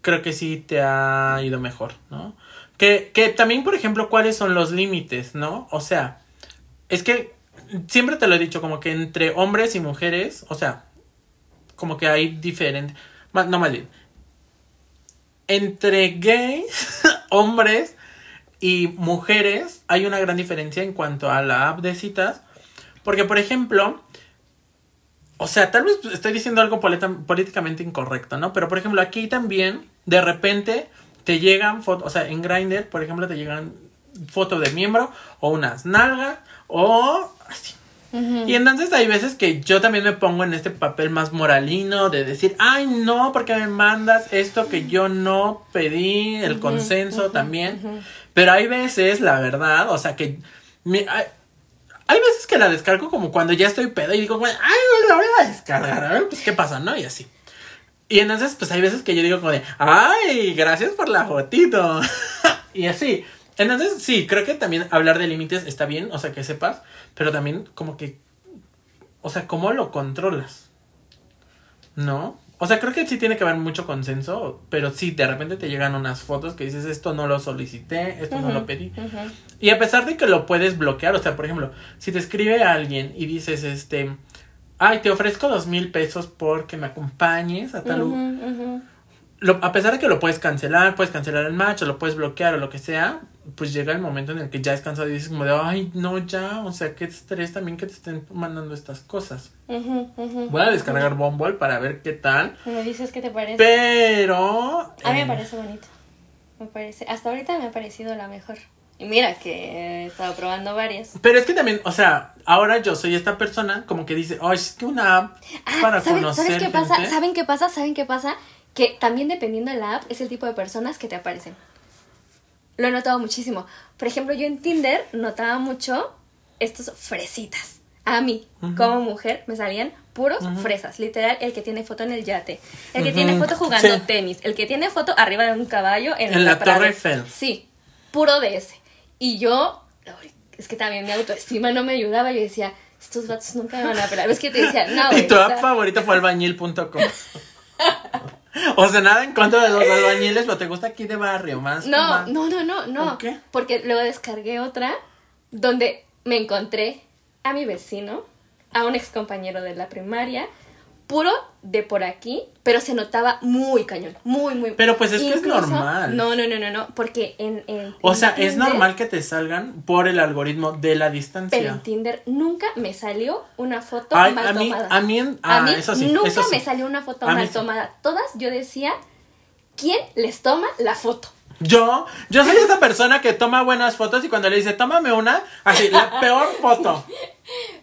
Creo que sí te ha ido mejor, ¿no? Que, que también, por ejemplo, cuáles son los límites, ¿no? O sea, es que siempre te lo he dicho, como que entre hombres y mujeres, o sea, como que hay diferente. No más bien. Entre gays, hombres y mujeres hay una gran diferencia en cuanto a la app de citas. Porque, por ejemplo, o sea, tal vez estoy diciendo algo políticamente incorrecto, ¿no? Pero, por ejemplo, aquí también, de repente, te llegan fotos, o sea, en Grindr, por ejemplo, te llegan fotos de miembro o unas nalgas o así. Y entonces hay veces que yo también me pongo en este papel más moralino de decir, ay no, porque me mandas esto que yo no pedí, el consenso también. Pero hay veces, la verdad, o sea que... mi- hay, hay veces que la descargo como cuando ya estoy pedo y digo, güey, ay, la voy a descargar, a ver, pues qué pasa, ¿no? Y así. Y entonces, pues hay veces que yo digo como de, ay, gracias por la fotito. y así. Entonces, sí, creo que también hablar de límites está bien, o sea, que sepas, pero también como que, o sea, ¿cómo lo controlas? ¿No? O sea, creo que sí tiene que haber mucho consenso, pero sí, de repente te llegan unas fotos que dices, esto no lo solicité, esto no lo pedí. Y a pesar de que lo puedes bloquear, o sea, por ejemplo, si te escribe alguien y dices, este, ay, te ofrezco dos mil pesos porque me acompañes a tal... Ujú, lugar", ujú. lo- a pesar de que lo puedes cancelar, puedes cancelar el match o lo puedes bloquear o lo que sea, pues llega el momento en el que ya es cansado y dices como de, ay, no, ya, o sea, qué estrés también que te estén mandando estas cosas. Voy a descargar Bumble para ver qué tal, Me dices qué te parece. pero... A mí me eh, parece bonito. Me parece. Hasta ahorita me ha parecido la mejor. Y mira que he estado probando varias. Pero es que también, o sea, ahora yo soy esta persona como que dice, ay, es que una app para Ah, ¿saben, conocer ¿sabes qué pasa? gente". ¿Saben qué pasa? ¿Saben qué pasa? Que también dependiendo de la app es el tipo de personas que te aparecen. Lo he notado muchísimo. Por ejemplo, yo en Tinder notaba mucho estos fresitas. A mí, como mujer, me salían puros fresas. Literal, el que tiene foto en el yate. El que tiene foto jugando Sí. tenis. El que tiene foto arriba de un caballo en, En la. Torre Eiffel. Sí, puro de ese. Y yo, es que también mi autoestima no me ayudaba. Yo decía, estos vatos nunca me van a pelar. Es que te decía, no. Y tu app favorita fue albañil.com. o sea, nada en contra de los albañiles, pero te gusta aquí de barrio más. No, más- no, no, no, no. ¿Por qué? Porque luego descargué otra donde me encontré a mi vecino, a un ex compañero de la primaria, puro de por aquí, pero se notaba muy cañón, muy, muy. Pero, pues, es que es normal. No, no, no, no, no, porque en. en O en sea, es normal que te salgan por el algoritmo de la Pero en distancia. Tinder nunca me salió una foto Ay, mal a mí- tomada. a mí ah, mí eso sí, nunca eso sí. me salió una foto A mal sí. tomada. Todas yo decía, ¿quién les toma la foto? Yo, yo soy esa persona que toma buenas fotos y cuando le dice, tómame una, así, la peor foto.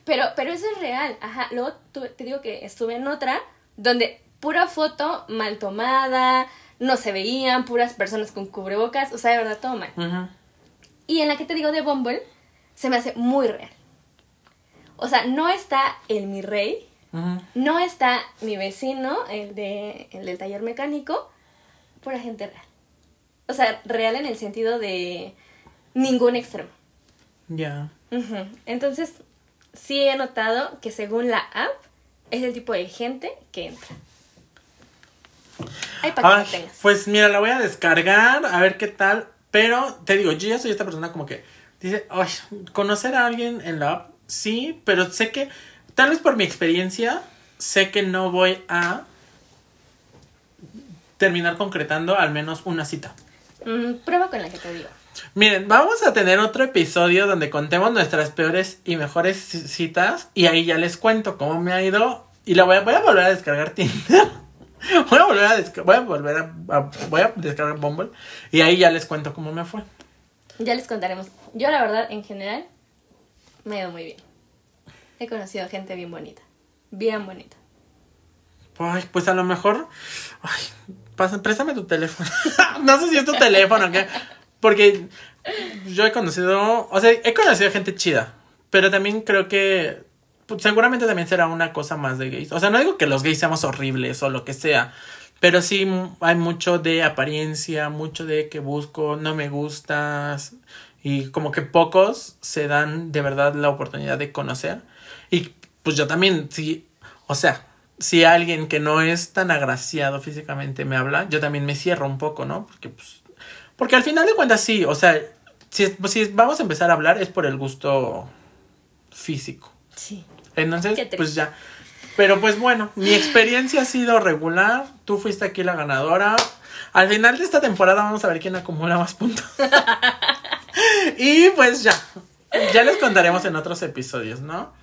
Pero, pero eso es real, ajá. Luego te digo que estuve en otra donde pura foto mal tomada, no se veían, puras personas con cubrebocas, o sea, de verdad todo mal. Y en la que te digo de Bumble, se me hace muy real. O sea, no está el mi rey, no está mi vecino, el, de, el del taller mecánico, pura gente real. O sea, real en el sentido de ningún extremo. Ya. Entonces, sí he notado que según la app, es el tipo de gente que entra. Ay, para que tengas. pues mira, la voy a descargar, a ver qué tal. Pero te digo, yo ya soy esta persona como que dice, ay, conocer a alguien en la app, sí, pero sé que, tal vez por mi experiencia, sé que no voy a terminar concretando al menos una cita. Mm, prueba con la que te digo. Miren, vamos a tener otro episodio donde contemos nuestras peores y mejores ci- citas y ahí ya les cuento cómo me ha ido y la voy a, voy a volver a descargar Tinder. voy a volver a, desca- voy a volver a, a- voy a descargar Bumble y ahí ya les cuento cómo me fue. Ya les contaremos. Yo, la verdad, en general, me ha ido muy bien. He conocido gente bien bonita. Bien bonita. Ay, pues a lo mejor ay, pasa- préstame tu teléfono. no sé si es tu teléfono, ¿qué? Porque yo he conocido, o sea, he conocido gente chida, pero también creo que pues, seguramente también será una cosa más de gays. O sea, no digo que los gays seamos horribles o lo que sea, pero sí hay mucho de apariencia, mucho de que busco, no me gustas y como que pocos se dan de verdad la oportunidad de conocer. Y pues yo también, sí, o sea, si alguien que no es tan agraciado físicamente me habla, yo también me cierro un poco, ¿no? Porque pues porque al final de cuentas sí, o sea, si, si vamos a empezar a hablar es por el gusto físico. Sí. Entonces, pues ya. Pero pues bueno, mi experiencia ha sido regular. Tú fuiste aquí la ganadora. Al final de esta temporada vamos a ver quién acumula más puntos. y pues ya. Ya les contaremos en otros episodios, ¿no?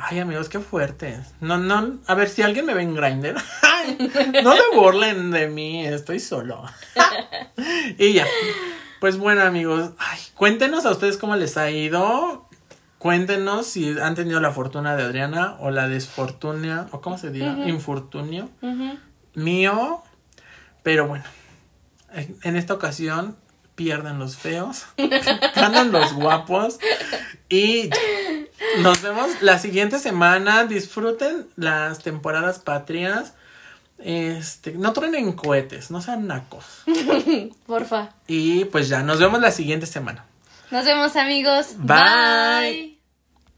Ay, amigos, qué fuertes. No, no, a ver si alguien me ve en Grindr. no se burlen de mí, estoy solo. y ya. Pues bueno, amigos, ay, cuéntenos a ustedes cómo les ha ido. Cuéntenos si han tenido la fortuna de Adriana o la desfortuna, o cómo se diga, infortunio mío. Pero bueno, en en esta ocasión pierden los feos, ganan los guapos y nos vemos la siguiente semana. Disfruten las temporadas patrias. Este, no truenen cohetes, no sean nacos. Porfa. Y pues ya, nos vemos la siguiente semana. Nos vemos, amigos. Bye. Bye.